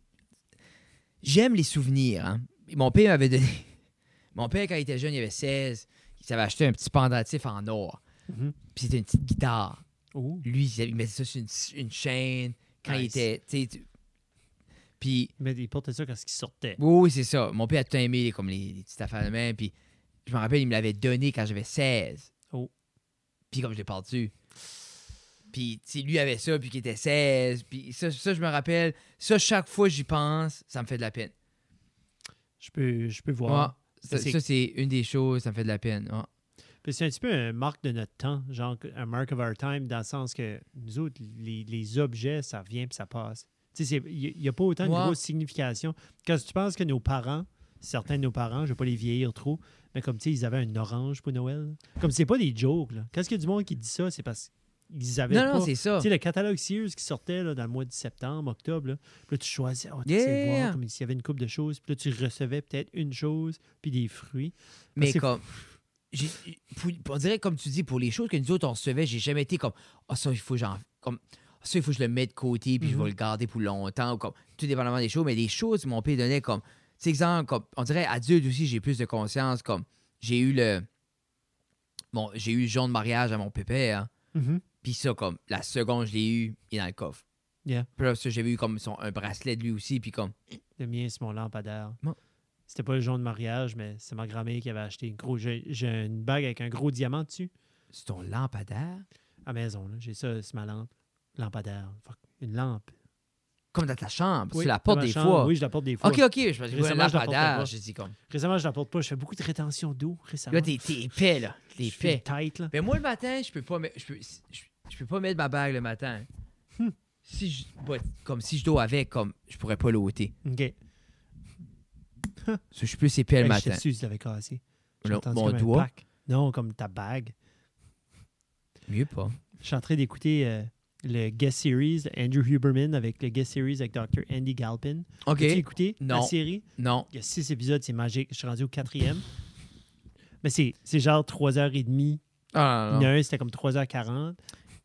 J'aime les souvenirs. Hein. Mon père m'avait donné. [LAUGHS] Mon père, quand il était jeune, il avait 16. Il s'avait acheté un petit pendentif en or. Mhm. Puis c'était une petite guitare. Oh. Lui, il mettait ça sur une, une chaîne quand il était. tu Puis Mais il portait ça quand il sortait. Oui, oui, c'est ça. Mon père a tout aimé comme les, les petites affaires de même. Puis je me rappelle, il me l'avait donné quand j'avais 16. Oh. Puis comme je l'ai pas dessus. Puis tu lui avait ça, puis qu'il était 16. Puis ça, ça, je me rappelle. Ça, chaque fois que j'y pense, ça me fait de la peine. Je peux, je peux Ouais. voir. Ça, c'est- ça, c'est une des choses, ça me fait de la peine. Ouais. C'est un petit peu un marque de notre temps, genre un mark of our time, dans le sens que nous autres, les, les objets, ça vient puis ça passe. Il n'y a pas autant de Ouais. grosse signification. Quand tu penses que nos parents, certains de nos parents, je ne vais pas les vieillir trop, mais comme tu sais, ils avaient un orange pour Noël. Comme c'est pas des jokes, là. Quand il y a du monde qui dit ça, c'est parce qu'ils avaient Non, pas... non, c'est ça. Tu sais, le catalogue Sears qui sortait là, dans le mois de septembre, octobre, là, puis là, tu choisissais, oh, tu sais Yeah. voir comme s'il y avait une coupe de choses, puis là, tu recevais peut-être une chose, puis des fruits. Mais comme. pour- on dirait, comme tu dis, pour les choses que nous autres, on recevait, j'ai jamais été comme. Ah, ça, il faut que j'en. Comme, Ah, ça, il faut que je le mette de côté, puis je Mhm. vais le garder pour longtemps, ou comme. Tout dépendamment des choses, mais des choses, mon père donnait comme. Sais, exemple, comme. On dirait, adulte aussi, j'ai plus de conscience, comme. J'ai eu le. Bon, j'ai eu le jaune de mariage à mon pépère, hein, Mhm. puis ça, comme. La seconde, je l'ai eu, il est dans le coffre. Yeah. Puis là, ça, j'avais eu comme son, un bracelet de lui aussi, puis comme. Le mien, c'est mon lampadaire. Bon. C'était pas le jaune de mariage, mais c'est ma grand-mère qui avait acheté une gros. J'ai une bague avec un gros diamant dessus C'est ton lampadaire? à maison. là. J'ai ça, c'est ma lampe. Lampadaire. Fuck, Une lampe. Comme dans ta chambre, Oui, tu la portes des chambre. fois. Oui, je la porte des fois. Ok, ok, je me dit, Récemment, je la portais lampadaire, pas. j'ai dit comme. Récemment, je la porte pas. Je fais beaucoup de rétention d'eau récemment. Là, t'es épais, là. T'es épais. tight, là. Mais moi, le matin, je peux pas mettre. Je peux, je, peux pas mettre ma bague le matin. Hmm. Si je, bah, comme si je dois avec, comme je pourrais pas l'ôter. OK. Je suis plus épais le matin. Je l'avais cassé. Mon doigt? Non, comme ta bague. Mieux pas. Je suis en train d'écouter euh, le guest series Andrew Huberman avec le guest series avec Dr. Andy Galpin. Ok. As-tu écouté la Non. série? Non. Il y a six épisodes, c'est magique. Je suis rendu au quatrième. Mais c'est genre 3h30. Ah, Il y non, en non. a un, c'était comme 3h40.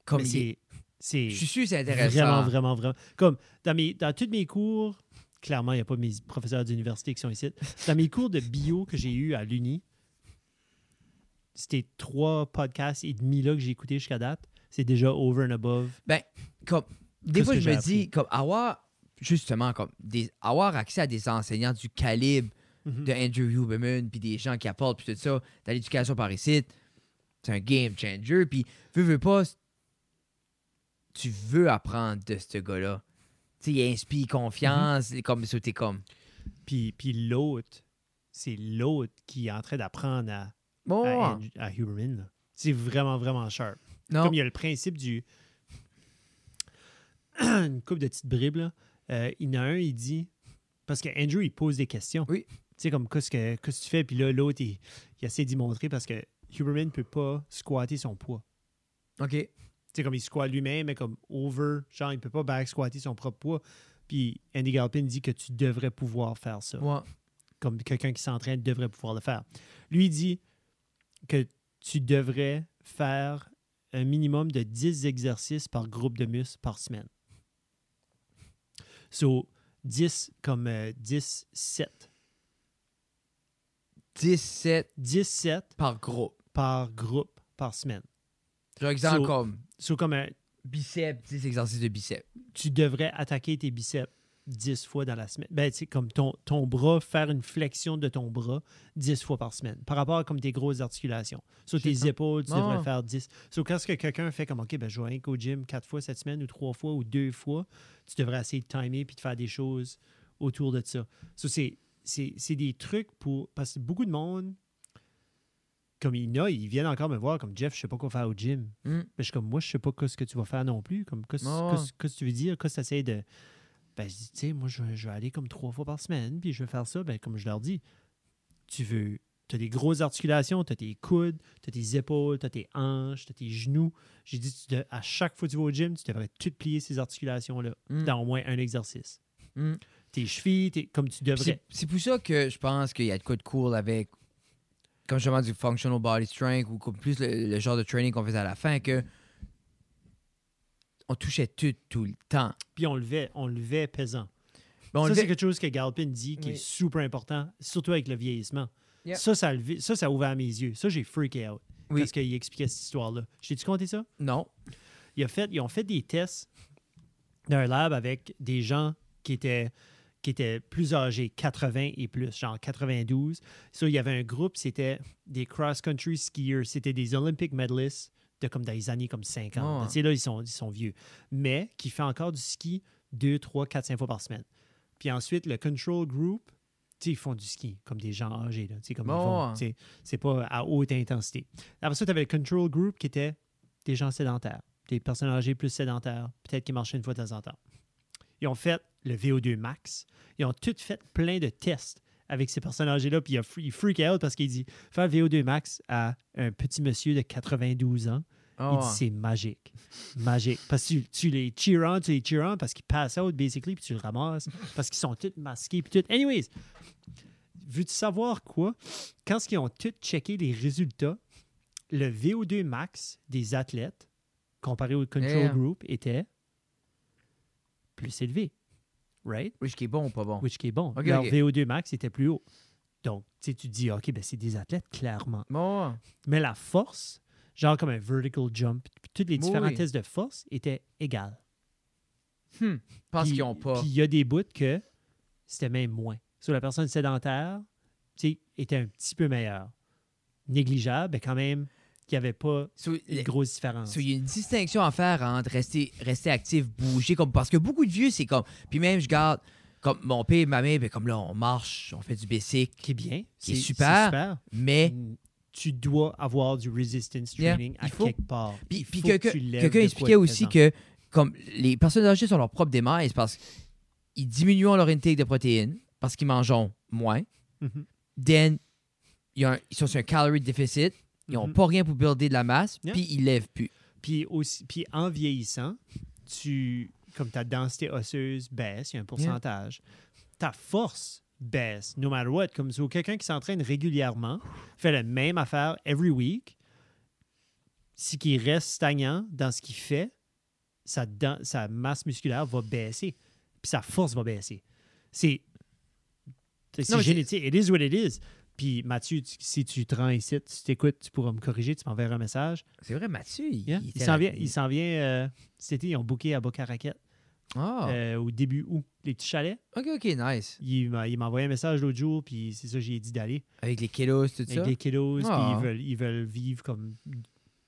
Comme mais il est- c'est c'est Je suis sûr que c'est intéressant. vraiment, vraiment, vraiment. Comme dans, mes, dans tous mes cours, clairement, il n'y a pas mes professeurs d'université qui sont ici. Dans mes cours de bio que j'ai eu à l'Uni, c'était trois podcasts et demi là que j'ai écouté jusqu'à date. C'est déjà over and above. Comme, des fois, je me dis, comme avoir, justement, comme des, avoir accès à des enseignants du calibre Mhm. de Andrew Huberman, puis des gens qui apportent, puis tout ça, dans l'éducation par ici, c'est un game changer. Puis, veux, veux pas, tu veux apprendre de ce gars-là. Tu sais, il inspire confiance, Mhm. comme ça, t'es comme. Puis, puis l'autre, c'est l'autre qui est en train d'apprendre à, Bon, à, Huberman. C'est vraiment, vraiment sharp. Non. Comme il y a le principe du. [COUGHS] une coupe de petites bribes, là. Euh, il y en a un, il dit. Parce que Andrew, il pose des questions. Oui. Tu sais, comme qu'est-ce que, que tu fais, puis là, l'autre, il, il essaie d'y montrer parce que Huberman ne peut pas squatter son poids. OK. Tu sais, comme il squatte lui-même, mais comme over, genre, il ne peut pas back squatter son propre poids. Puis Andy Galpin dit que tu devrais pouvoir faire ça Ouais. comme quelqu'un qui s'entraîne devrait pouvoir le faire. Lui il dit que tu devrais faire un minimum de 10 exercices par groupe de muscles par semaine. So, 10 comme euh, 10, 7. 17 10, 7 par groupe. par groupe par semaine. Genre, exemple, So- comme So, comme un- biceps, 10 exercices de biceps. tu devrais attaquer tes biceps 10 fois dans la semaine. Ben, tu sais, comme ton, ton bras, faire une flexion de ton bras 10 fois par semaine. Par rapport à comme tes grosses articulations. Sur tes épaules, tu devrais faire 10. So, quand que quelqu'un fait comme, OK, ben, je vais qu'au gym 4 fois cette semaine ou 3 fois ou 2 fois, tu devrais essayer de timer puis de faire des choses autour de ça. So, c'est, des trucs pour... Parce que beaucoup de monde, comme il y en a, ils viennent encore me voir comme Jeff, je sais pas quoi faire au gym. Mm. Mais je suis comme moi, je sais pas ce que tu vas faire non plus. Comme qu'est-ce que tu veux dire? Qu'est-ce que tu essaies de. Ben, je dis, tu sais, moi, je, vais- je vais aller comme trois fois par semaine, puis je vais faire ça. Ben, comme je leur dis, tu veux. Tu as des grosses articulations, tu as tes coudes, tu as tes épaules, tu as tes hanches, tu as tes genoux. J'ai dit, tu à chaque fois que tu vas au gym, tu devrais tout plier ces articulations-là Mm. dans au moins un exercice. Mm. Tes chevilles, tes- comme tu devrais. C'est c'est pour ça que je pense qu'il y a de quoi de cool avec, comme justement du functional body strength ou comme plus le, le genre de training qu'on faisait à la fin, que on touchait tout tout le temps. Puis on levait, on levait pesant. Ben, on ça, c'est quelque chose que Galpin dit qui est super important, surtout avec le vieillissement. Yep. Ça, ça a, levé- ça, ça a ouvert mes yeux. Ça, j'ai freaké out. Oui. Parce qu'il expliquait cette histoire-là. Je t'ai-tu compté ça? Non. Il a fait, ils ont fait des tests dans un lab avec des gens qui étaient, qui étaient plus âgés, 80 et plus, genre 92. Ça, il y avait un groupe, c'était des cross-country skiers. C'était des Olympic medalists de comme dans les années comme 50. Oh. Tu sais, là, ils sont, ils sont vieux. Mais qui fait encore du ski 2, 3, 4, 5 fois par semaine. Puis ensuite, le control group, tu sais, ils font du ski comme des gens âgés. Là, tu sais, comme ils font, tu sais, c'est pas à haute intensité. Après ça, tu avais le control group qui était des gens sédentaires, des personnes âgées plus sédentaires, peut-être qui marchaient une fois de temps en temps. Ils ont fait le VO2 max. Ils ont tout fait plein de tests avec ces personnes âgées-là. Puis il, freak out parce qu'il dit faire VO2 max à un petit monsieur de 92 ans, il dit c'est magique. Magique. Parce que tu, tu les cheer on, tu les cheer on parce qu'ils passent out, basically, puis tu le ramasses. Parce qu'ils sont tous masqués, puis tout. Anyways, veux-tu savoir quoi? Quand ils ont tous checké les résultats, le VO2 max des athlètes, comparé au control Yeah. group, était plus élevé. Right? Oui, ce qui est bon ou pas bon? Which qui est bon. Leur ok. VO2 max était plus haut. Donc, tu tu te dis, OK, ben c'est des athlètes, clairement. Bon. Mais la force, genre comme un vertical jump, tous les oui. tests de force étaient égales. Hmm. Puis- qu'ils ont pas. Puis il y a des bouts que c'était même moins. Sur la personne sédentaire, tu sais, était un petit peu meilleure. Négligeable, mais quand même, qu'il n'y avait pas So, une grosse différence. so, il y a une distinction à faire entre rester, rester actif, bouger, comme, parce que beaucoup de vieux, c'est comme. Puis même, je garde, comme mon père et ma mère, ben, comme là, on marche, on fait du basic, qui est bien. Qui est c'est- super. super. mais. Mm, Tu dois avoir du resistance Yeah, training à faut. quelque part. Puis, puis que quelqu'un de quoi expliquait aussi que comme les personnes âgées sont leur propre démise parce qu'ils diminuent leur intake de protéines parce qu'ils mangent moins. Mhm. Then, ils, sont sur un calorie déficit. Ils n'ont Mhm. pas rien pour builder de la masse. Yeah. Puis ils lèvent plus. Puis, aussi, puis en vieillissant, tu, comme ta densité osseuse baisse, il y a un pourcentage. Ta force baisse, no matter what. Comme so, quelqu'un qui s'entraîne régulièrement, fait la même affaire every week, si qui reste stagnant dans ce qu'il fait, sa, sa masse musculaire va baisser. Puis sa force va baisser. C'est c'est- génétique. It is what it is. Puis Mathieu, tu- si tu te rends ici, tu t'écoutes, tu pourras me corriger, tu m'enverras un message. C'est vrai, Mathieu. Il, Yeah. s'en vient, il s'en vient euh, cet été, ils ont booké à Boca Raquette Ah, euh, au début août, les petits chalets. ok, ok, nice. Il m'a il m'a envoyé un message l'autre jour, puis c'est ça, j'ai dit d'aller. Avec les kilos, tout Avec ça? les kiddos, puis Ah. ils veulent, ils veulent vivre comme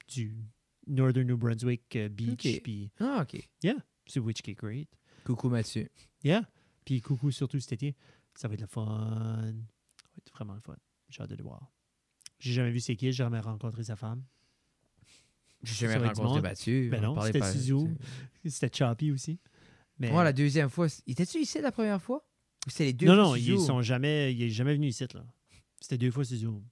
du Northern New Brunswick euh, Beach, puis Ah, ok. c'est which est great. Coucou, Mathieu. Yeah. Puis coucou surtout cet été. Ça va être le fun. Va être vraiment le fun. J'ai hâte de le voir. J'ai jamais vu ses kids, j'ai jamais rencontré sa femme. J'ai jamais rencontré. Mathieu. Ben On non, c'était Zoom. C'était choppy aussi. Mais Moi, la deuxième fois, étais-tu ici la première fois? Ou c'était les deux non, fois non, sur ils sont jamais, il est jamais venu ici là. C'était deux fois sur Zoom.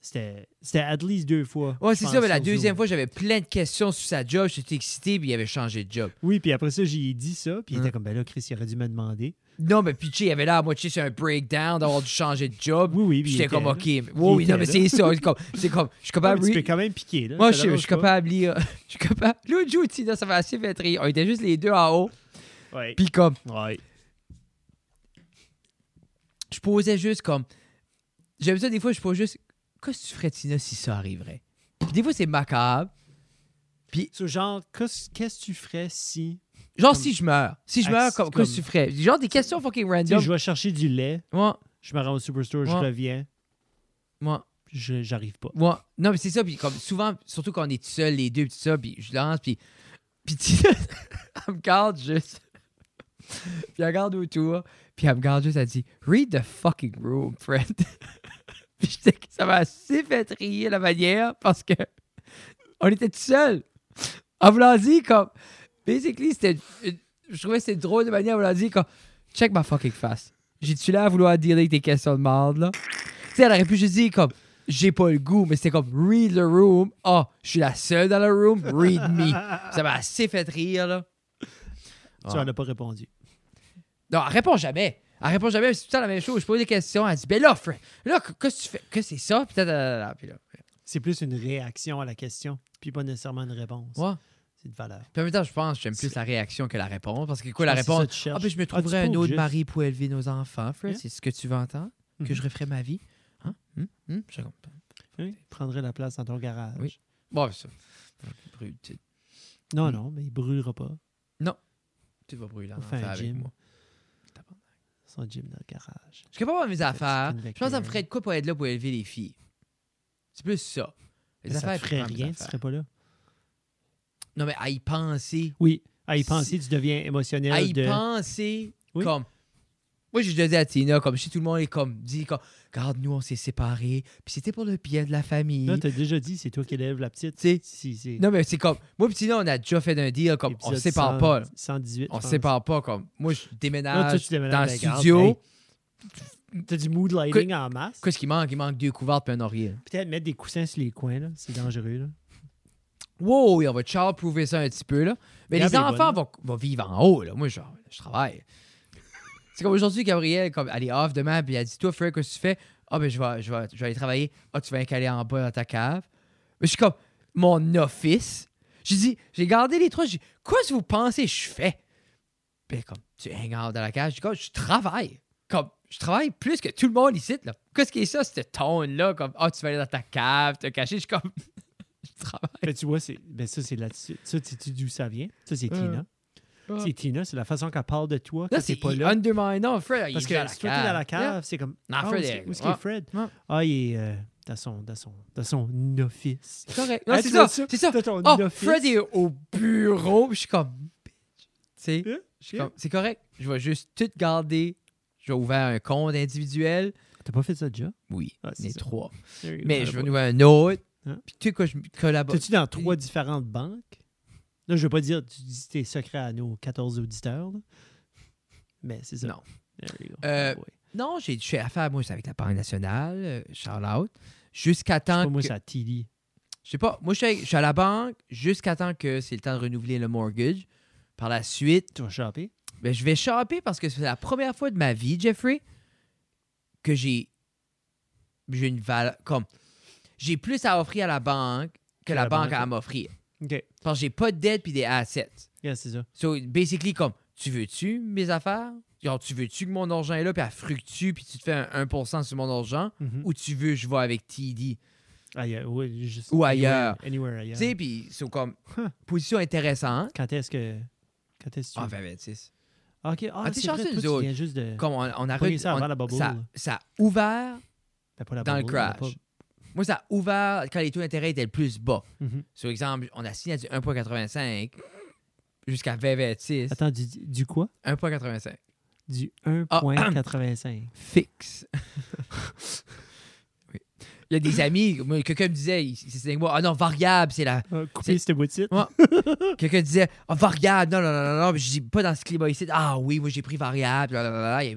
C'était, at least deux fois. Ouais, c'est ça, mais la deuxième Zoom. fois, j'avais plein de questions sur sa job. J'étais excité, puis il avait changé de job. Oui, puis après ça, j'ai dit ça, puis il Hein. était comme ben là, Chris, il aurait dû me demander. Non, mais puis il avait là à moitié sur un breakdown d'avoir dû changer de job. Oui, oui, Puis puis j'étais comme. OK. Oui, oui, non, mais c'est ça. C'est comme, c'est comme, je suis capable mais tu de peux quand même piquer là. Moi, je, je suis capable de lire. [LAUGHS] Je suis capable. L'autre jour, tu sais, ça m'a assez fait rire. On était juste les deux en haut. Ouais. Puis comme, ouais. je posais juste comme. J'aime ça, des fois, je pose juste. Qu'est-ce que tu ferais, Tina, si ça arriverait? Puis des fois, c'est macabre. So, genre, qu'est-ce qu'est-ce que tu ferais si Genre, Comme- si je meurs. Si je meurs, comme- qu'est-ce que tu comme- ferais? Genre, des questions fucking tu random. je vais chercher du lait, Moi, je me rends au superstore, je reviens, moi, je, j'arrive pas. moi. Non, mais c'est ça. Puis comme souvent, surtout quand on est tout seul, les deux, puis tout ça, puis je lance, puis. Puis Tina, [LAUGHS] elle me garde juste. puis elle regarde autour, puis elle me garde juste, elle dit Read the fucking room, friend. [LAUGHS] Puis je sais que ça m'a assez fait rire la manière parce que on était tout seul. En voulant dire comme. Basically, c'était. Je trouvais c'était drôle de manière en voulant dire comme. Check ma fucking face. J'ai-tu là à vouloir dire avec tes questions de merde, là? Tu sais, elle aurait pu juste dire comme. J'ai pas le goût, mais c'était comme read the room. Ah, je suis la seule dans le room. Read me. Ça m'a assez fait rire, là. Tu n'en as pas répondu. Non, elle répond jamais. Elle répond jamais. C'est tout le temps la même chose. Je pose des questions. Elle dit Ben là, Fred, là, qu'est-ce que tu fais? Que c'est ça? Puis, là, puis là. C'est plus une réaction à la question, puis pas nécessairement une réponse. Ouais. C'est de valeur. Puis en même temps, je pense que j'aime plus la réaction que la réponse. Parce que quoi, la Je réponse ça Ah, ben je me Ah, trouverais un peux autre juste- mari pour élever nos enfants, Fred. Yeah. C'est ce que tu veux entendre Que je referais ma vie Hein? Hum? Hum? Je comprends. Oui, prendrait la place dans ton garage. Oui. Bon, ça. Brûle, Non, Mm. non, mais il brûlera pas. tu vas brûler en On fait enfer un avec gym. moi. Son gym dans le garage. Je serais pas avoir mes affaires. Je pense que ça me ferait de quoi pour être là pour élever les filles. C'est plus ça. Les Mais ça affaires, te ferait rien, tu serais pas là. Non, mais à y penser. Oui. À y Si- penser, tu deviens émotionnel à y de... penser Oui. comme moi j'ai déjà dit à Tina comme si tout le monde est comme dit comme regarde nous on s'est séparés puis c'était pour le bien de la famille Là, t'as déjà dit, c'est toi qui élèves la petite. Si, c'est non mais c'est comme moi et Tina on a déjà fait un deal comme on se sépare 100 pas là. 118, on je se sépare pas comme moi je déménage toi, tu déménages dans le garde, studio hey, T'as du mood lighting en masse. qu'est-ce qui manque? Il manque deux couvertes puis un oreiller Peut-être mettre des coussins sur les coins, là. C'est dangereux, là. Wow on va child prouver ça un petit peu là. Mais les enfants bonne. vont, vont vivre en haut là. Moi je, je travaille. C'est comme aujourd'hui Gabrielle comme elle est off demain puis elle dit toi Fred qu'est-ce que tu fais ah ben je vais, je vais, je vais aller travailler ah tu vas aller en bas dans ta cave mais je suis comme mon office j'ai dit j'ai gardé les trois j'ai dit, quoi est-ce que vous pensez que je fais puis est comme tu hang out dans la cave je dis comme je travaille comme je travaille plus que tout le monde ici là. Qu'est-ce qui est ça cette tone là comme ah tu vas aller dans ta cave te cacher je suis comme [LAUGHS] je travaille Mais tu vois, c'est... Ben, ça, c'est l'attitude. Ça, tu sais d'où ça vient? Ça, c'est Euh. Tina. C'est Tina, c'est la façon qu'elle parle de toi quand t'es c'est pas là. undermine non Fred il Parce que si toi, t'es dans la cave. c'est comme... Non, ah, Fred où est- où est-ce qu'il ouais. est Fred? Ah, il est euh, dans, son, dans, son, dans son office. C'est correct. Non, Ah, c'est ça. C'est ça. Ton Oh, office. Fred est au bureau. Je suis comme. bitch. Tu sais, Yeah, c'est correct. Je vais juste tout garder. Je vais ouvrir un compte individuel. T'as pas fait ça déjà? Oui, Ah, c'est les ça. trois. Mais je vais ouvrir un autre. Hein? Puis tu sais quoi, je collabore. T'es-tu dans trois différentes banques? Là, je veux pas dire, tu dis tes secrets à nos 14 auditeurs, là. Mais c'est ça. Non. There you go. Euh, ouais. Non, j'ai je fais affaire, moi, c'est avec la Banque nationale. euh, shout out. Jusqu'à C'est temps pas moi, que. c'est à TD. Je sais pas. Moi, je suis, avec- je suis à la banque jusqu'à temps que c'est le temps de renouveler le mortgage. Par la suite, Tu vas shopper? Ben, je vais shopper parce que c'est la première fois de ma vie, Jeffrey, que j'ai j'ai une valeur comme j'ai plus à offrir à la banque que la, la banque banque. a à m'offrir. OK. Parce que j'ai pas de dette puis des assets. Yeah, c'est ça. So basically comme tu veux-tu mes affaires? Genre tu veux-tu que mon argent est là puis elle fructue puis tu te fais un 1% sur mon argent? Mhm. ou tu veux je vais avec TD Ailleurs, ouais, juste- Ou ailleurs. Anywhere ailleurs. Tu sais puis c'est comme Huh. position intéressante. Quand est-ce que. Quand est-ce que tu. 26. Ah, OK. Ah, Ah, c'est chanceux, nous autres. juste de. Comme on, on a re- ça on- ça, ça a ouvert dans le crash. Moi, ça a ouvert quand les taux d'intérêt étaient le plus bas. Mhm. Sur exemple, on a signé à du 1,85 jusqu'à 2026. Attends, du, du quoi? 1,85. Du Ah, 1.85. Fixe. [LAUGHS] Oui. Il y a des amis, moi, quelqu'un me disait, c'est moi, ah non, variable, c'est la. Ah, Couper cette Ouais. [LAUGHS] Quelqu'un disait, ah, variable, non, non, non, non, non, je dis pas dans ce climat ici. Ah oui, moi j'ai pris variable,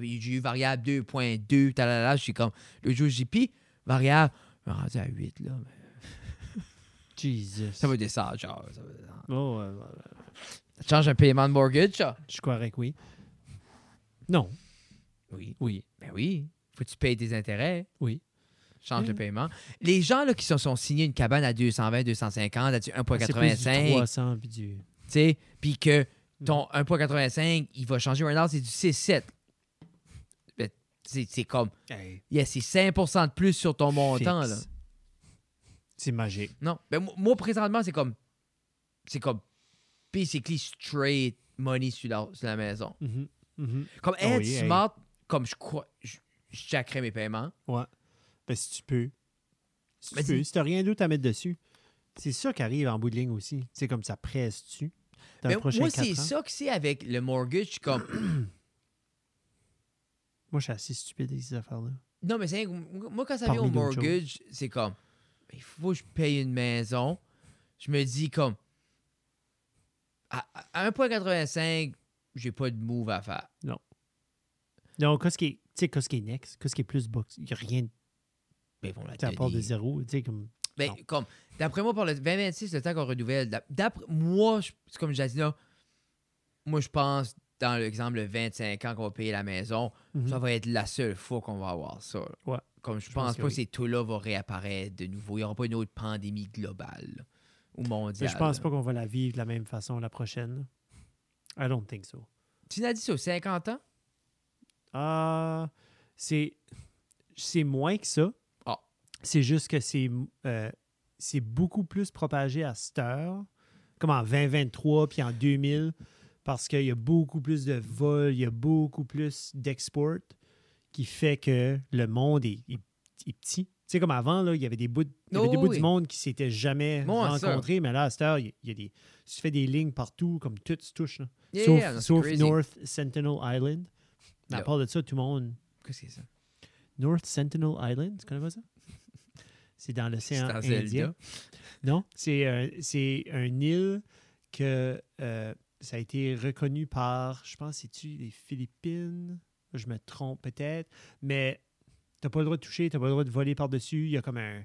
j'ai eu variable 2.2, talala. Je suis comme, le jour j'ai pris variable, suis rendu à 8, là. mais [LAUGHS] Jesus. Ça va descendre, genre. Ça, va descendre. Oh, ouais, ouais, ouais. Ça change un paiement de mortgage, ça? Je suis correct, oui. Non. Oui. Oui. Ben oui. Faut que tu payes des intérêts. Oui. Change le Oui. paiement. Les gens là, qui se sont signés une cabane à 220, 250, à du C'est plus du 1,85, 300 puis du. tu sais, puis que ton 1,85, il va changer un an, c'est du 6,7. C'est comme, Hey, yeah, c'est 5% de plus sur ton montant. fixe. Là. C'est magique. Non. Ben, moi- présentement, c'est comme, c'est comme, basically straight money sur la, sur la maison. Mhm. Mhm. Comme Ah être hey. smart, comme je crois, je, je mes paiements. Ouais. Ben, si tu peux. Si Ben, tu peux. Si t'as rien d'autre à mettre dessus. C'est ça qui arrive en bout de ligne aussi. C'est comme ça presse-tu. Dans Ben, le prochain moi, c'est ça que c'est avec le mortgage. Comme, Moi, je suis assez stupide avec ces affaires-là. Non, mais c'est moi, quand ça vient au mortgage, c'est comme, il faut que je paye une maison. Je me dis comme, à, à 1,85, j'ai pas de move à faire. Non, qu'est-ce qui est, tu sais, qu'est-ce qui est next, qu'est-ce qui est plus box, il n'y a rien Mais bon, là, à part de zéro, tu sais, comme, Ben, Non. comme, d'après moi, pour le 2026, le temps qu'on renouvelle, d'ap- d'après moi, je- c'est comme je l'ai dit là, moi, je pense, dans l'exemple, le 25 ans qu'on va payer la maison, Mhm. ça va être la seule fois qu'on va avoir ça. Ouais. Comme je, Je pense, pense que pas oui. que ces taux-là vont réapparaître de nouveau. Il n'y aura pas une autre pandémie globale ou Mais mondiale. je pense pas qu'on va la vivre de la même façon la prochaine. I don't think so. Tu n'as dit ça, 50 ans? Ah, c'est c'est moins que ça. Ah. C'est juste que c'est euh, c'est beaucoup plus propagé à cette heure, comme en 2023 puis en 2000, parce qu'il y a beaucoup plus de vols, il y a beaucoup plus d'export qui fait que le monde est, est- est petit. Tu sais, comme avant, là, il y avait des bouts, de- il y avait Oh des bouts oui. du monde qui s'étaient jamais ça. rencontrés, mais là, à cette heure, il y a- des, tu fais des lignes partout, comme tout se touche. là. Yeah, sauf. North Sentinel Island. Mais à part de ça, tout le monde. Qu'est-ce que c'est ça? North Sentinel Island, tu connais pas ça? [LAUGHS] C'est dans l'océan Indien. Zelda. Non, c'est un, c'est un île que euh, ça a été reconnu par, je pense, c'est-tu les Philippines? Je me trompe peut-être, mais t'as pas le droit de toucher, t'as pas le droit de voler par-dessus. Il y a comme un.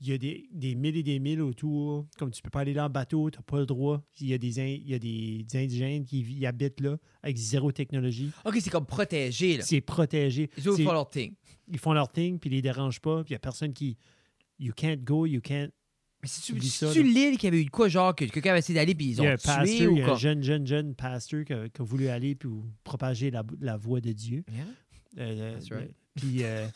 Il y a des, des milles et des milles autour. Comme tu peux pas aller là en bateau, t'as pas le droit. Il y a des, In- il y a des, des indigènes qui y habitent là avec zéro technologie. Ok, c'est comme protégé, là. C'est protégé. Ils pas leur thing. ils font leur thing, puis ils les dérangent pas, puis il y a personne qui. You can't go, you can't. Mais si tu, Oublie ça, tu là. l'île qui avait eu de quoi, genre, que quelqu'un avait essayé d'aller puis ils Il ont y a un tué pasteur, ou il y a un jeune, jeune, jeune pasteur qui a, qui a voulu aller puis propager la, la voix de Dieu. Yeah. Euh, That's right. Puis euh,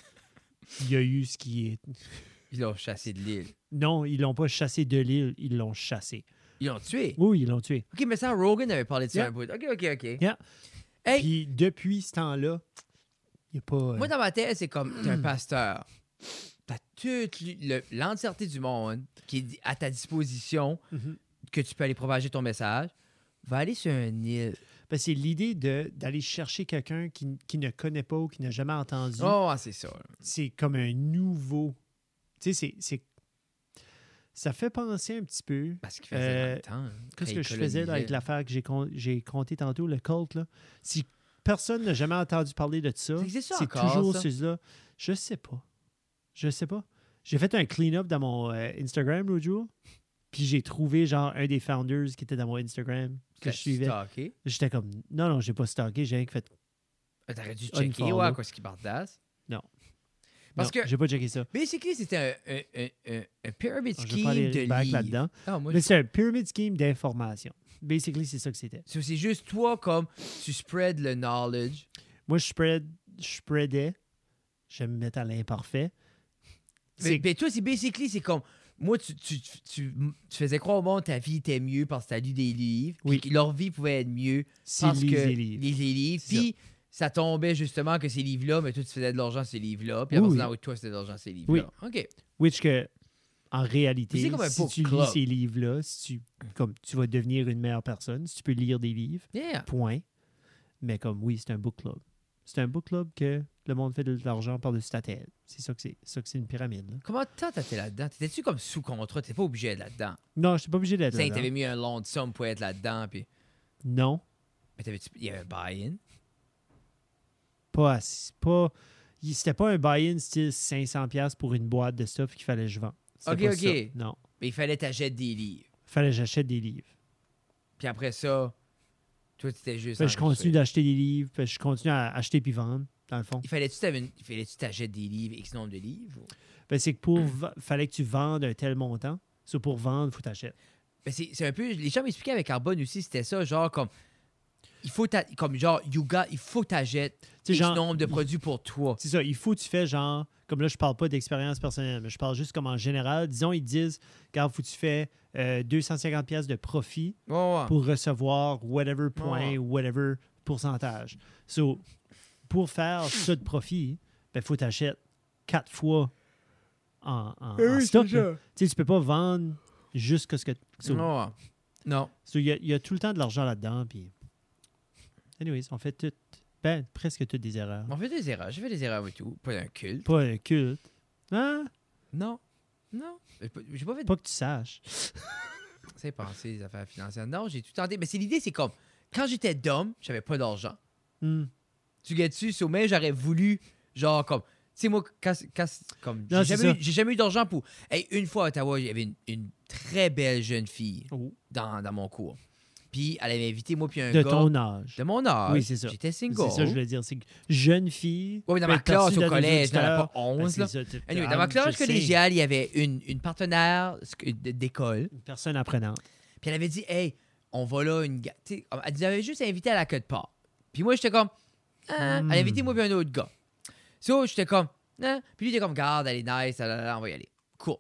il y a eu ce qui est. [LAUGHS] Ils l'ont chassé de l'île. Non, ils l'ont pas chassé de l'île, ils l'ont chassé. Ils l'ont tué? Oui, ils l'ont tué. Ok, mais ça, Rogan avait parlé de ça Yeah. un bout. Ok, ok, ok. Yeah. Hey, Puis depuis ce temps-là, il n'y a pas. euh, moi, dans ma tête, c'est comme, t'es un pasteur. T'as toute l'entièreté du monde qui est à ta disposition, Mhm. que tu peux aller propager ton message. Va aller sur une île. ben, c'est l'idée d'aller chercher quelqu'un qui, qui ne connaît pas ou qui n'a jamais entendu. Oh, c'est ça. c'est comme un nouveau. Tu sais, c'est-. Ça fait penser un petit peu. Parce qu'il faisait Euh, dans le temps. Qu'est-ce que je faisais avec l'affaire que j'ai con- compté tantôt, le cult, là? Si personne n'a jamais entendu parler de ça, c'est toujours celui-là. Je sais pas. Je sais pas. J'ai fait un clean-up dans mon euh, Instagram l'autre jour, puis j'ai trouvé genre un des founders qui était dans mon Instagram que je suivais. stalké. J'étais comme, non, non, j'ai pas stalké, j'ai rien fait. Ah, T'aurais dû checker, ouais, quoi, ce qui bardasse. Non. Parce Non, que, J'ai pas checké ça. basically, c'était un, un, un, un, un pyramid Je vais pas aller scheme de là-dedans. Ah, Mais c'est un pyramid scheme d'information. Basically, c'est ça que c'était. So, c'est juste toi, comme, tu spread le knowledge. Moi, je spread, je spreadais. J'aime me mettre à l'imparfait. Mais, toi, c'est basically, c'est comme. Moi, tu, tu, tu, tu- faisais croire au monde que ta vie était mieux parce que tu as lu des livres. Oui. Puis que leur vie pouvait être mieux parce que les livres. les livres. Puis ça. tombait justement que ces livres-là, mais toi, tu faisais de l'argent ces livres-là. Puis Oui, après, oui. oui, toi, c'était de l'argent ces livres-là. OK. Which que, en réalité, comme si tu club. lis ces livres-là, si tu, comme, tu vas devenir une meilleure personne, si tu peux lire des livres, Yeah. point. Mais comme, oui, c'est un book club. C'est un book club que le monde fait de l'argent par-dessus ta tête. C'est ça que c'est. C'est ça que c'est une pyramide. là. Comment tant t'étais là-dedans? T'étais-tu comme sous contrat? T'étais pas obligé d'être là-dedans. Non, je suis pas obligé d'être Tu sais, là. t'avais mis un long de somme pour être là-dedans. Puis... Non, Mais t'avais il y avait un buy-in? pas assez- pas il- C'était pas un buy-in style 500$ pour une boîte de stuff qu'il fallait que je vende. Ok, ok. ça. Non. Mais il fallait t'achètes des livres. Fallait que j'achète des livres. Puis après ça, toi, tu étais juste. Que je continue d'acheter des livres. Que je continue à acheter puis vendre, dans le fond. Il fallait-tu t'achètes des livres, X nombre de livres? ou- Ben, c'est que pour va- fallait que tu vendes un tel montant. Pour vendre, il faut t'acheter. Ben, c'est c'est un peu. Les gens m'expliquaient avec Carbone aussi, c'était ça, genre comme. Il faut comme genre Yuga, il faut t'achètes X nombre de produits pour toi. C'est ça, il faut que tu fais genre, comme là, je parle pas d'expérience personnelle, mais je parle juste comme en général. Disons, ils disent, regarde, faut que tu fais euh, 250 pièces de profit ouais. pour recevoir whatever point Ouais. whatever pourcentage. So, pour faire ça de profit, ben, faut t'acheter quatre fois en, en, Eh en stock. Tu sais, tu peux pas vendre juste ce que... so. Non. so, il y, a- il y a tout le temps de l'argent là-dedans, puis... Anyways, on fait tout... Ben, presque toutes des erreurs. On fait des erreurs. J'ai fait des erreurs et tout. Pas un culte. Pas un culte. Hein? Non. Non. J'ai pas- fait de Pas que tu saches. [LAUGHS] C'est pensé les affaires financières. Non, j'ai tout tenté. Mais c'est l'idée, c'est comme quand j'étais d'homme, j'avais pas d'argent. Hmm. Tu gagnes-tu? Mais j'aurais voulu, genre, comme. Tu sais, moi, quand, quand- comme. J'ai c'est jamais, ça. jamais eu d'argent pour. Hey, une fois à Ottawa, il y avait une, une très belle jeune fille Oh. dans, dans mon cours. Puis elle avait invité moi, puis un De gars. ton âge. De mon âge. Oui, c'est ça. J'étais C'est single. ça que je voulais dire. C'est que jeune fille. Oui, mais dans peut ma classe au collège, j'en avais pas 11. Ben, là. c'est ça, Anyway, dans ma classe collégiale, il y avait une, une partenaire d'école. Une personne apprenante. Puis elle avait dit, hey, on va là, une Elle nous avait juste invité à la queue de part. Puis moi, j'étais comme, ah. Hmm. Elle a invité moi, puis un autre gars. So, j'étais comme, ah. Puis lui, il était comme, garde, elle est nice, là, là, là, on va y aller. Cool.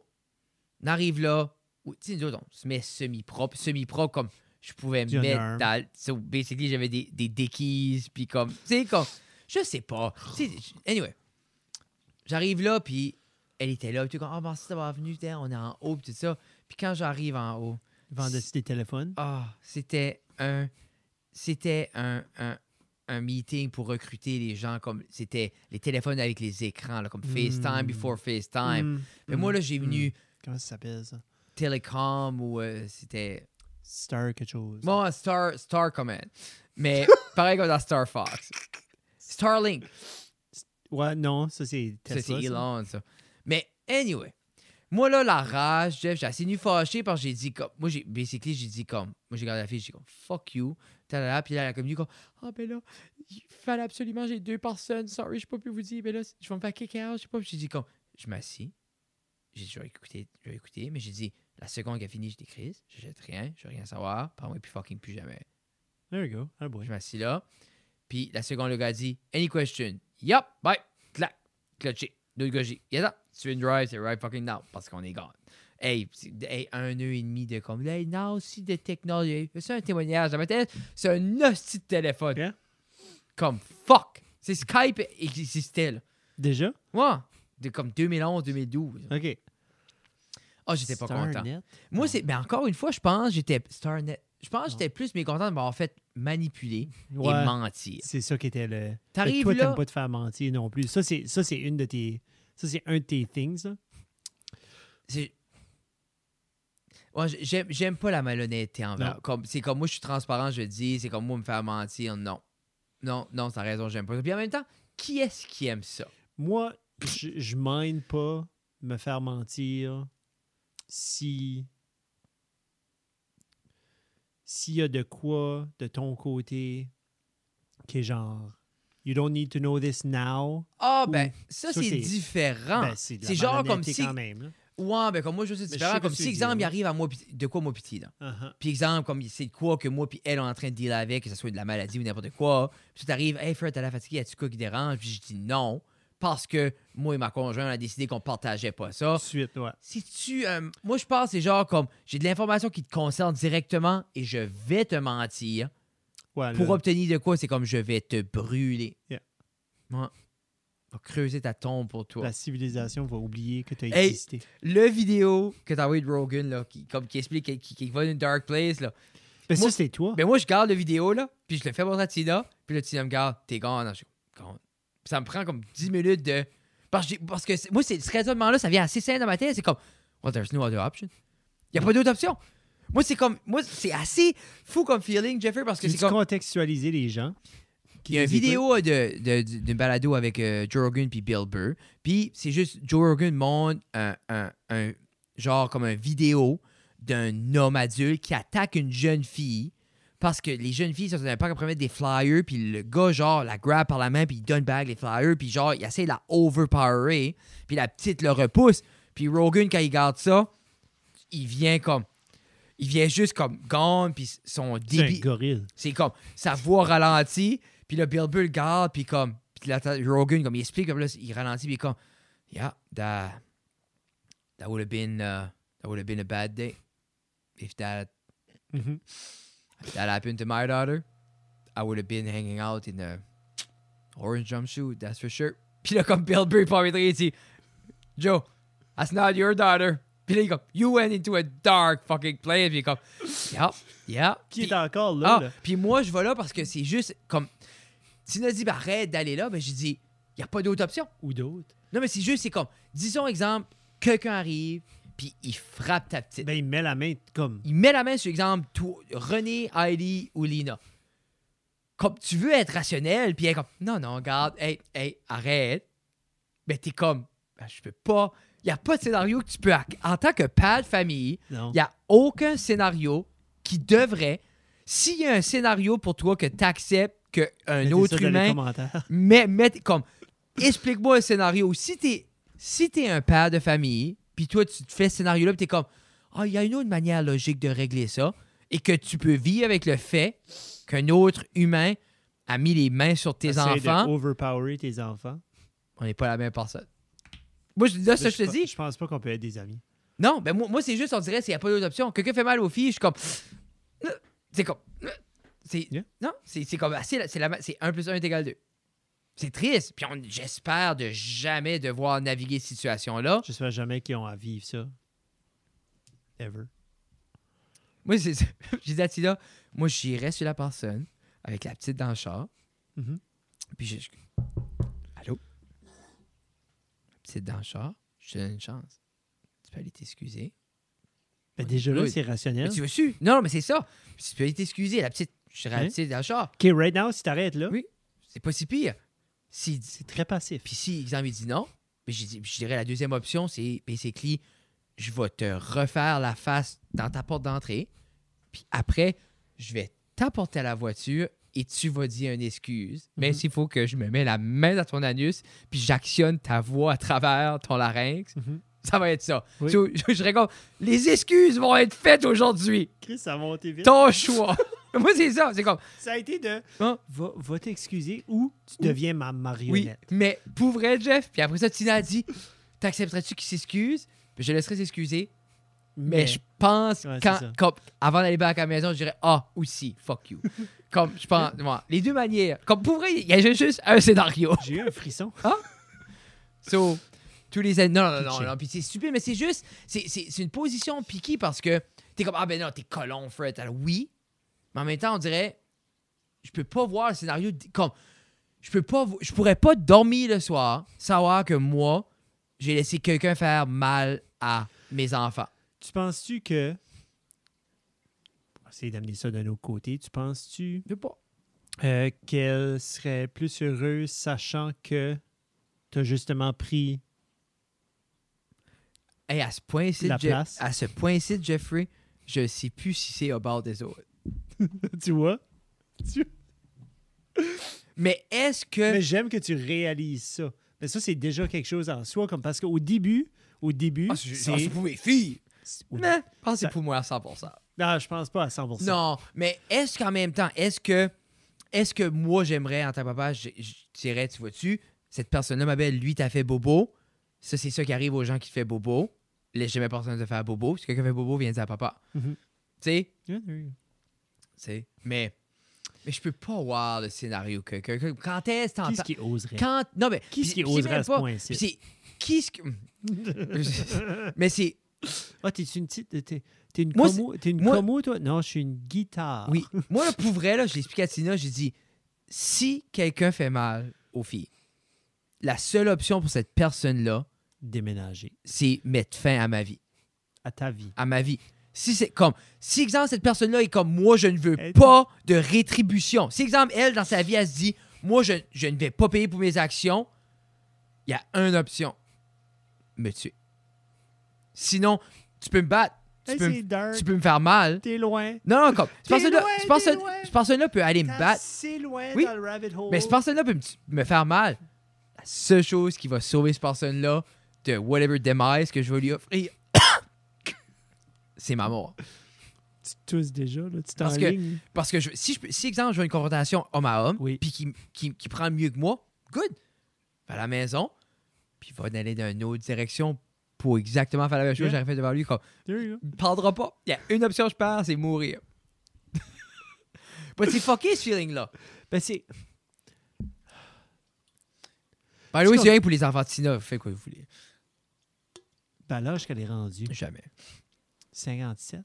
On arrive là. Oui, Tu sais, nous autres, on se met semi-propre. Semi-propre, comme je pouvais me mettre dans. So, basically, j'avais des, des dickies, puis comme. Tu sais, comme. Je sais pas. Anyway. J'arrive là, puis elle était là. Puis tu comme, ah, merci d'avoir venu, on est en haut, puis tout ça. Puis quand j'arrive en haut, Vendait des téléphones? ah, c'était un. C'était un, un, un meeting pour recruter les gens comme. C'était les téléphones avec les écrans, là, comme FaceTime Mm. before FaceTime. Hmm. Mais moi, là, j'ai Hmm. venu Comment ça s'appelle ça? Telecom ou euh, c'était. Star quelque chose. Bon, Star, Star Command. Mais [LAUGHS] pareil comme dans Star Fox. Starlink. Ouais, non, ça c'est Ça, c'est. Elon, ça. Mais, anyway. Moi, là, la rage, Jeff, j'ai assez nu fâché parce que j'ai dit comme. Moi, j'ai, basically, j'ai dit comme. Moi, j'ai regardé la fille, j'ai dit comme, fuck you. Talala, puis là, elle a comme dit ah, ben là, il fallait absolument, j'ai deux personnes, sorry, je peux plus vous dire, ben là, je vais me faire kick out, je sais pas. Puis j'ai dit comme, je m'assis. J'ai dit, je vais écouter, je vais écouter, mais j'ai dit, la seconde qu'elle a fini, j'ai des crises, je jette rien, je veux rien savoir, par moi, puis fucking plus jamais. There you go. Boy. Je m'assis là. Puis la seconde, le gars dit Any question? Yup, bye. Clac. Clutché. Deux gars, j'ai Yes, tu veux une drive, c'est right fucking now. Parce qu'on est gone. Hey, un nœud et demi de comme. Hey, non, aussi de technologie. C'est un témoignage. Dans ma tête, c'est un hostie de téléphone. Yeah. Comme fuck. C'est Skype existait, là. Déjà? Ouais. De comme 2011, 2012. OK. Ah, j'étais pas content. Starnet? Moi, c'est. Mais encore une fois, je pense j'étais. Starnet. Je pense que j'étais plus mécontent de m'avoir fait manipuler Ouais. et mentir. C'est ça qui était le. T'arrives Toi, là- t'aimes pas te faire mentir non plus. Ça, c'est ça, c'est une de tes. Ça, c'est un de tes things. là. J- j'aime j'aime pas la malhonnêteté envers. Comme c'est comme moi je suis transparent, je le dis, c'est comme moi me faire mentir, non. Non, non, t'as raison, j'aime pas ça. Puis en même temps, qui est-ce qui aime ça? Moi, je, je mine pas me faire mentir si. S'il y a de quoi de ton côté qui est genre. You don't need to know this now. Ah ben ça, c'est c'est- différent. Ben, c'est genre comme si quand même. Ouais, ben comme moi je sais différent comme si exemple il arrive à moi de quoi moi petit là. Uh-huh. Puis exemple comme c'est de quoi que moi puis elle on est en train de dealer avec, que ce soit de la maladie ou n'importe quoi. Puis tu arrives, "Hey Fred, t'as la fatigue, as-tu quoi qui dérange?" Puis je dis non parce que moi et ma conjointe on a décidé qu'on partageait pas ça. Suite, ouais. Si tu. euh, moi, je pense c'est genre comme j'ai de l'information qui te concerne directement et je vais te mentir. Ouais, Pour obtenir de quoi, c'est comme je vais te brûler. Yeah. Ouais. Va creuser ta tombe pour toi. la civilisation va oublier que tu as Hey, existé. Le vidéo que t'as envoyé de Rogan, là, qui, comme, qui explique qui, qui va dans une dark place, là. Ben, moi- ça, c'est toi. Ben moi, je garde la vidéo, là, puis je le fais montrer à Tina, puis là, Tina me garde, t'es gone. Je gone. Ça me prend comme 10 minutes de. Parce, que parce moi, c'est- ce raisonnement-là, ça vient assez simple dans ma tête. C'est comme, well, there's no other option. Il n'y a pas d'autre option. Moi, c'est comme. Moi, c'est assez fou comme feeling, Jeffrey, parce que Tu c'est comme. contextualiser les gens. Il y a une vidéo euh, de, de, de- d'une balado avec euh, Joe Rogan puis Bill Burr. Puis c'est juste Joe Rogan montre un, un- un- genre comme un vidéo d'un homme adulte qui attaque une jeune fille parce que les jeunes filles, ça ne pas qu'après mettre des flyers, puis le gars, genre, la grab par la main, puis il donne back les flyers, puis genre, il essaie de la overpowerer, puis la petite le repousse. Puis Rogan, quand il garde ça, il vient comme. Il vient juste comme gone, puis son débit. gorille. C'est comme sa voix ralentit, puis là, Bill Burr le garde, puis comme. Puis là, Rogan, comme il explique, comme là, il ralentit, puis il est comme. Yeah, that. That would have been. Uh, that would have been a bad day. If that, Mhm. if that happened to my daughter, I would have been hanging out in a orange jumpsuit, that's for sure. [LAUGHS] Puis là, comme Bill Burr, il dit Joe, that's not your daughter. Puis là, il comme, you went into a dark fucking place. Puis il comme, yeah, yeah. Qui est encore là? ah, là? puis moi, je vais là parce que c'est juste comme. Tina dit, ben, arrête d'aller là. Ben, j'ai dit, il n'y a pas d'autre option. Ou d'autres. Non, mais c'est juste, c'est comme, disons, exemple, quelqu'un arrive, puis il frappe ta petite. Ben, il met la main comme. il met la main sur, exemple, toi, René, Heidi ou Lina. Comme tu veux être rationnel, puis elle est comme, non, non, regarde, hey, hey, arrête. Ben, t'es comme, ben, je peux pas. Il n'y a pas de scénario que tu peux. En tant que père de famille, il n'y a aucun scénario qui devrait. S'il y a un scénario pour toi que tu acceptes qu'un autre humain. Mais, [LAUGHS] mais comme, explique-moi un scénario. Si t'es si t'es un père de famille, puis toi, tu te fais ce scénario-là, puis t'es comme, ah, il y a une autre manière logique de régler ça, et que tu peux vivre avec le fait qu'un autre humain a mis les mains sur tes Essaye enfants, de overpower tes enfants. on n'est pas la même personne. Moi, je, là, ça, je te dis. Je pense pas qu'on peut être des amis. Non, ben moi, moi c'est juste, on dirait, s'il n'y a pas d'autre option. Quelqu'un fait mal aux filles, je suis comme. [SNIFFS] C'est comme. C'est. Yeah. Non, c'est c'est comme. C'est c'est la- c'est 1 plus 1 est égal 2. C'est triste. Puis on- j'espère de jamais devoir naviguer cette situation-là. J'espère jamais qu'ils ont à vivre ça. Ever. Moi, c'est. [LAUGHS] J'ai dit à Tina, moi, j'irais sur la personne avec la petite dans le char. Mhm. Puis je. je- Allô? La petite dans le char, je te donne une chance. Tu peux aller t'excuser. Ben, déjà là, c'est Mais rationnel. tu veux su? Non, mais c'est ça. Tu peux aller t'excuser. La petite, je Hein? petite dans le char. OK, right now, si t'arrêtes là, Oui. C'est pas si pire. Si, c'est très passif. puis si, exemple, il dit non, mais je, je dirais la deuxième option, c'est basically, je vais te refaire la face dans ta porte d'entrée, puis après, je vais t'apporter à la voiture et tu vas dire une excuse. Mais Mhm. s'il faut que je me mets la main dans ton anus, puis j'actionne ta voix à travers ton larynx, Mhm. ça va être ça. Oui. [LAUGHS] Je, je réponds, les excuses vont être faites aujourd'hui. Chris, ça a monté vite. Ton choix. [LAUGHS] [LAUGHS] Moi, c'est ça. C'est comme, Ça a été de Hein? va, va t'excuser ou tu deviens ma Oui, marionnette. mais pour vrai, Jeff. Puis après ça, Tina a dit T'accepterais-tu qu'il s'excuse? Puis je laisserai s'excuser. Mais, je pense, Ouais, quand, comme, avant d'aller back à la maison, je dirais Ah, aussi, fuck you. [LAUGHS] comme, je pense, ouais, les deux manières. Comme pour vrai, il y a juste un scénario. J'ai eu un frisson. So, tous les. Non, non, non, Pitché. non. Puis c'est stupide, mais c'est juste, c'est une position piquée parce que t'es comme Ah, ben non, t'es colon, Fred. Alors, oui. Mais en même temps, on dirait Je peux pas voir le scénario. Comme, je peux pas, je pourrais pas dormir le soir, savoir que moi, j'ai laissé quelqu'un faire mal à mes enfants. Tu penses-tu que. On va essayer d'amener ça d'un autre côté. Tu penses-tu Je pas. euh, qu'elle serait plus heureuse sachant que tu as justement pris. Hey, à ce point-ci, La Je- place? à ce point-ci, Jeffrey, je sais plus si c'est au bord des autres. [LAUGHS] tu vois? Tu- Mais est-ce que. Mais j'aime que tu réalises ça. Mais ça, c'est déjà quelque chose en soi. Comme parce qu'au début, au début, Ah, c'est ah, pour mes filles. Oui. Mais, je pense que c'est pour moi à 100%. Non, je pense pas à 100%. Non, mais est-ce qu'en même temps, est-ce que est-ce que moi j'aimerais en tant que papa, je, je dirais, tu vois-tu, cette personne-là, ma belle, lui t'a fait bobo. Ça, c'est ça qui arrive aux gens qui te fait bobo. Laisse jamais personne te faire bobo. Si quelqu'un fait bobo, viens dire à papa. Mhm. Tu sais? Sais? Mais, mais je peux pas voir le scénario que, que- que- quand est-ce que Qui est-ce qui oserait? quand non mais Qui est-ce puis- qui oserait à ce point-ci? qui ce que [LAUGHS] mais c'est Ah, t'es une petite. T'es, t'es une Moi, como, t'es une moi- como, toi? Non, je suis une guitare. Oui. [LAUGHS] Moi, là, pour vrai, là, je l'ai expliqué à Tina, j'ai dit si quelqu'un fait mal aux filles, la seule option pour cette personne-là, Déménager. c'est mettre fin à ma vie. À ta vie. À ma vie. Si c'est comme, si exemple, cette personne-là est comme moi, je ne veux Elle- pas de rétribution. Si exemple, elle, dans sa vie, elle se dit moi, je, je ne vais pas payer pour mes actions, il y a une option me tuer. Sinon, tu peux me battre, tu, Hey, peux, c'est me, dark. tu peux me faire mal. T'es loin. Non, non, comme, cette T'es personne-là loin, cette t'es personne- loin. cette personne-là peut aller me battre. assez loin Oui. dans le rabbit hole. Mais cette personne-là peut me, me faire mal. La seule chose qui va sauver cette personne-là de whatever demise que je vais lui offrir, c'est ma mort. Tu tousses déjà, là. Tu Parce que-. Parce que je- si, je, si, exemple, je veux une confrontation homme à homme, Oui. puis qui, qui, qui prend mieux que moi, good. Va à la maison, puis va aller dans une autre direction pour exactement faire la même chose que Yeah. j'aurais fait devant lui. Comme, parlera pas. Il y a une option je perds, c'est mourir. Mais c'est fucké ce feeling-là. Ben, c'est. The way, C'est rien pour les enfants de Tina, faites quoi vous voulez. Ben, l'âge qu'elle est rendue. Jamais. 57.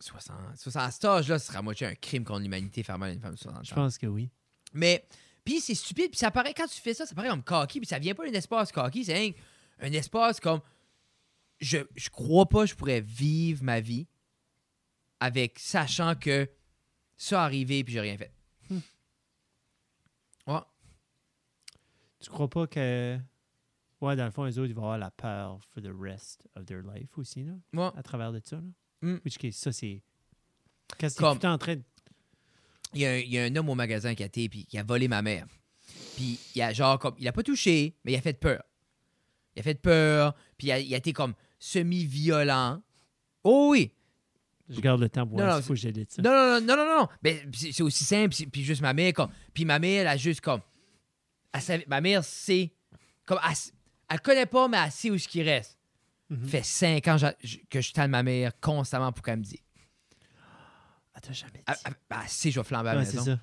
60. 60 à cet âge-là, ce sera à moitié un crime contre l'humanité faire mal à une femme de 60 ans. Je pense que oui. Mais, puis c'est stupide, puis ça paraît, quand tu fais ça, ça paraît comme cocky, puis ça vient pas d'un espace cocky, c'est un, un espace comme. Je, je crois pas que je pourrais vivre ma vie avec sachant que ça arrivé puis j'ai rien fait. Hmm. Ouais. Tu crois pas que. Ouais, dans le fond, les autres, ils vont avoir la peur for the rest of their life aussi, là, Ouais. à travers de ça. Là. Mm. Which case, ça, c'est. Quand c'est tout Comme- temps en train de. Il y, a un, il y a un homme au magasin qui a été puis qui a volé ma mère. Puis il a genre comme il a pas touché, mais il a fait peur. Il a fait peur, puis il a, il a été comme semi-violent. Oh oui. Je garde le temps pour Non, voir que j'édite ça. Non non non non non. Mais c'est c'est aussi simple c'est- puis juste ma mère comme puis ma mère elle a juste comme ma mère sait comme elle, elle connaît pas mais elle sait où ce qui reste. Mhm. Ça fait cinq ans que je tanne ma mère constamment pour qu'elle me dise. Ah, t'as jamais dit. Elle, elle- elle sait je vais flamber à la Ouais, maison. ça.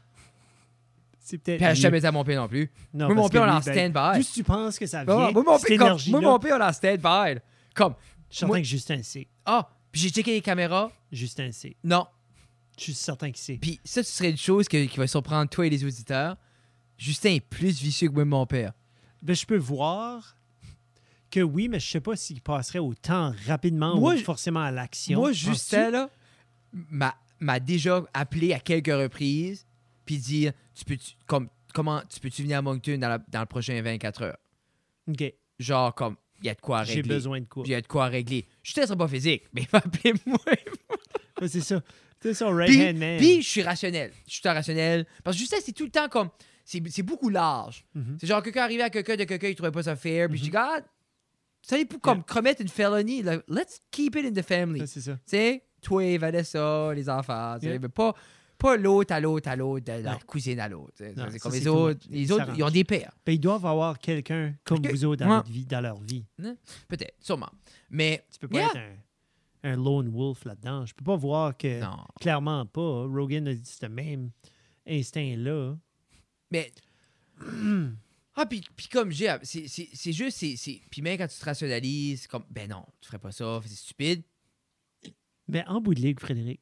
C'est peut-être. Puis elle jamais dit à mon père non plus. Non, moi, mon père, on est en stand-by. D'où tu penses que ça vient? moi, mon père, moi, mon père, on est en stand-by. Comme, Je suis certain que Justin sait. ah, puis j'ai checké les caméras. Justin sait. Non. Je suis certain qu'il sait. Puis ça, ce serait une chose que- qui va surprendre toi et les auditeurs. Justin est plus vicieux que moi, mon père. Ben, je peux voir que oui, mais je sais pas s'il passerait autant rapidement Moi, ou je- forcément à l'action. Moi? Justin, là, m'a, m'a déjà appelé à quelques reprises, puis dire, tu peux, comme, comment, tu peux-tu venir à Moncton dans, la- dans le prochain 24 heures? OK. Genre, comme, il y a de quoi J'ai régler. besoin de quoi? Il y a de quoi régler. Justin sera pas physique, [LAUGHS] mais il va appeler moi. C'est ça. C'est Puis, right-hand man. puis je suis rationnel. Je suis rationnel. Parce que Justin, c'est tout le temps comme. C'est, c'est beaucoup large. Mhm. C'est genre, quelqu'un arrivait à quelqu'un de quelqu'un, il trouvait pas ça fair. Puis je dis, Mhm. N'est pour comme commettre une felony. let's keep it in the family. Ouais, c'est ça. Tu sais, toi, Vanessa, les enfants. Yeah. mais pas, pas l'autre à l'autre à l'autre, de la cousine à l'autre. c'est comme les autres. Les Ils autres, ils ont des pères. Ben, ils doivent avoir quelqu'un comme vous autres dans, Ouais. votre vie, dans leur vie. Peut-être, sûrement. Mais. Tu peux pas Yeah. être un, un lone wolf là-dedans. Je peux pas voir que. Non. Clairement pas. Rogan a dit ce même instinct-là. Mais. [CLEARS THROAT] ah, puis, puis comme j'ai. C'est, juste. C'est, Puis même quand tu te rationalises, comme. Ben non, tu ferais pas ça, c'est stupide. Mais en bout de ligue, Frédéric,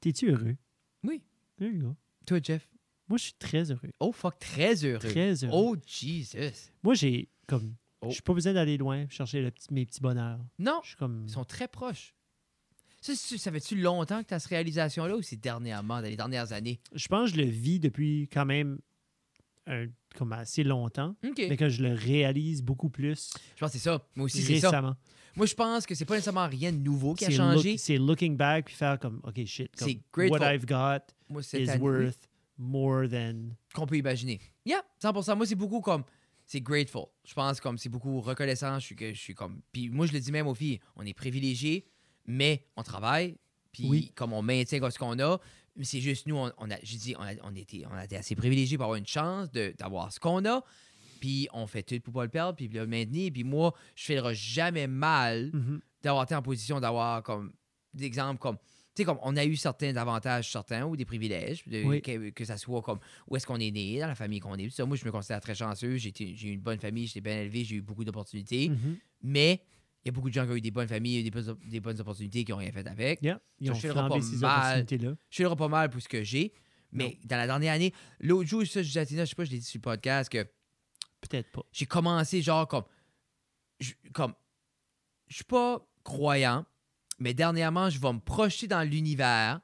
t'es-tu heureux? Oui. There you go. Toi, Jeff? Moi, je suis très heureux. Oh, fuck, très heureux. Très heureux. Oh, Jesus. Moi, j'ai comme. Oh. Je suis pas besoin d'aller loin chercher le petit- mes petits bonheurs. Non, Je suis comme. ils sont très proches. Ça, ça fait-tu longtemps que tu as cette réalisation-là ou c'est dernièrement, dans les dernières années? Je pense que je le vis depuis quand même un- comme assez longtemps, mais que je le réalise beaucoup plus Je pense que c'est ça. Moi aussi, c'est ça. Moi, je pense que c'est pas nécessairement rien de nouveau qui a changé. look- C'est looking back puis faire comme, OK, shit, comme, what I've got Moi, is worth more than... qu'on peut imaginer. Yeah, 100%. Moi, c'est beaucoup comme. C'est grateful. Je pense comme c'est beaucoup reconnaissant. Je suis, que, je suis comme. Puis moi, je le dis même aux filles, on est privilégiés, mais on travaille. Puis Oui. comme on maintient ce qu'on a, mais c'est juste nous, on, on a, j'ai dit, on a, on, était, on a été assez privilégiés pour avoir une chance d'avoir ce qu'on a. Puis on fait tout pour pas le perdre, puis le maintenir. Puis moi, je ne ferai jamais mal Mhm. d'avoir été en position d'avoir comme des exemples comme tu sais comme on a eu certains avantages certains ou des privilèges de- Oui. que, que ça soit comme où est-ce qu'on est né dans la famille qu'on est tout ça moi je me considère très chanceux j'ai eu une bonne famille j'étais bien élevé j'ai eu beaucoup d'opportunités Mhm. mais il y a beaucoup de gens qui ont eu des bonnes familles des bonnes, des bonnes opportunités qui ont rien fait avec. Yeah, ils Ça, ont je le pas ces mal. je suis pas mal pour ce que j'ai. Mais dans la dernière année l'autre jour ça je disais je sais pas je l'ai dit sur le podcast que Peut-être pas. j'ai commencé genre comme je, comme je suis pas croyant mais dernièrement je vais me projeter dans l'univers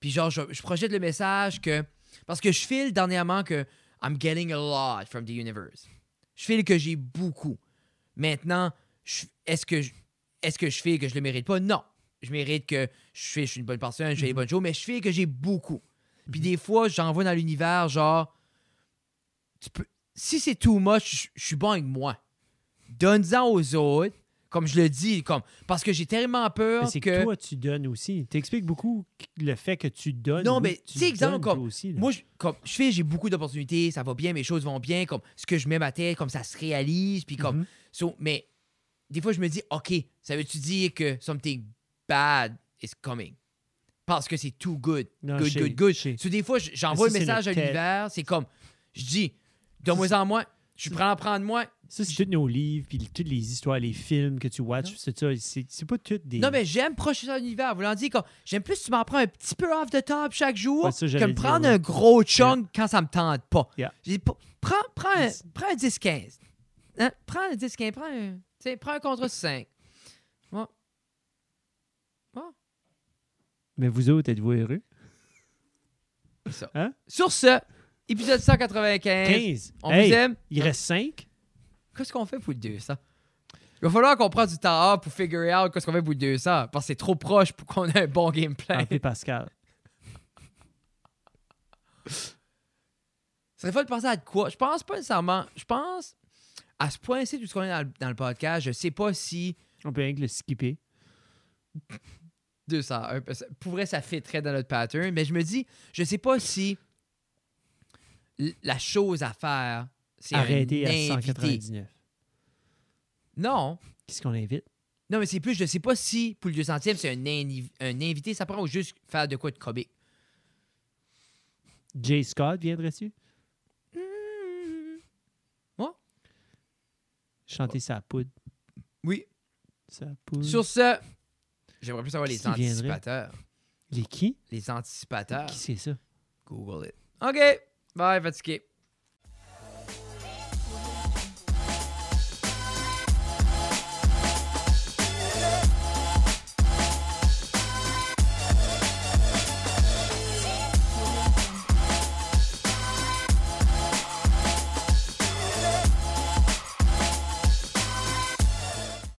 puis genre je, je projette le message que parce que je file dernièrement que I'm getting a lot from the universe. Je file que j'ai beaucoup. Maintenant est-ce que je- est-ce que je file que je le mérite pas? Non je mérite que je fais je suis une bonne personne je fais les Mhm. bonnes choses mais je file que j'ai beaucoup puis des fois j'envoie dans l'univers genre tu peux si c'est too much, je- je suis bon avec moi. Donne-en aux autres, comme je le dis, comme parce que j'ai tellement peur Mais c'est que, que toi, tu donnes aussi. T'expliques beaucoup le fait que tu donnes. Non, oui, mais, tu sais, exemple, comme- aussi, moi, je, comme je fais, j'ai beaucoup d'opportunités, ça va bien, mes choses vont bien, comme ce que je mets ma tête, comme ça se réalise, puis comme Mhm. so, mais des fois je me dis, ok, ça veut-tu dire que something bad is coming? Parce que c'est too good, Non, good, good, good. So, des fois, j'envoie ça, c'est message à l'univers, c'est comme, je dis, donne-moi en moins, Je à en prendre moins. Ça, c'est tous nos livres, puis toutes les histoires, les films que tu watches, c'est ça. C'est pas toutes des. Non, mais j'aime proche de l'univers. Voulant dire que j'aime plus tu m'en prends un petit peu off the top chaque jour Ouais, ça, que me prendre ouais. un gros chunk quand ça me tente pas. Yeah. Prends, prends, un, prends un 10-15. Hein? Prends un 10-15. Prends un, tu sais, prends un contre 5. Mais vous autres, êtes-vous heureux? Ça. Hein? Sur ce, épisode 195. 15. On Hey, vous aime. Il reste 5. Qu'est-ce qu'on fait pour le 200? Il va falloir qu'on prenne du temps pour figure out qu'est-ce qu'on fait pour le 200. Parce que c'est trop proche pour qu'on ait un bon gameplay. Appelez Pascal. Ça serait fun de penser à quoi? Je pense pas nécessairement. Je pense, à ce point-ci, tout ce qu'on est dans le, dans le podcast, je sais pas si On peut rien que le skipper. 200, un peu- ça- pour vrai, ça fitterait dans notre pattern, mais je me dis, je sais pas si la chose à faire, c'est Arrêtez un à invité. 199. Non. Qu'est-ce qu'on invite? Non, mais c'est plus, je sais pas si pour le 200e, c'est un, invi- un invité, ça prend ou juste faire de quoi de comique. Jay Scott viendrait-tu? Chanter sa poudre. Oui. Sa poudre. Sur ce, j'aimerais plus savoir les anticipateurs. Les qui? Les anticipateurs. Qui c'est ça? Google it. OK. Bye, fatigué.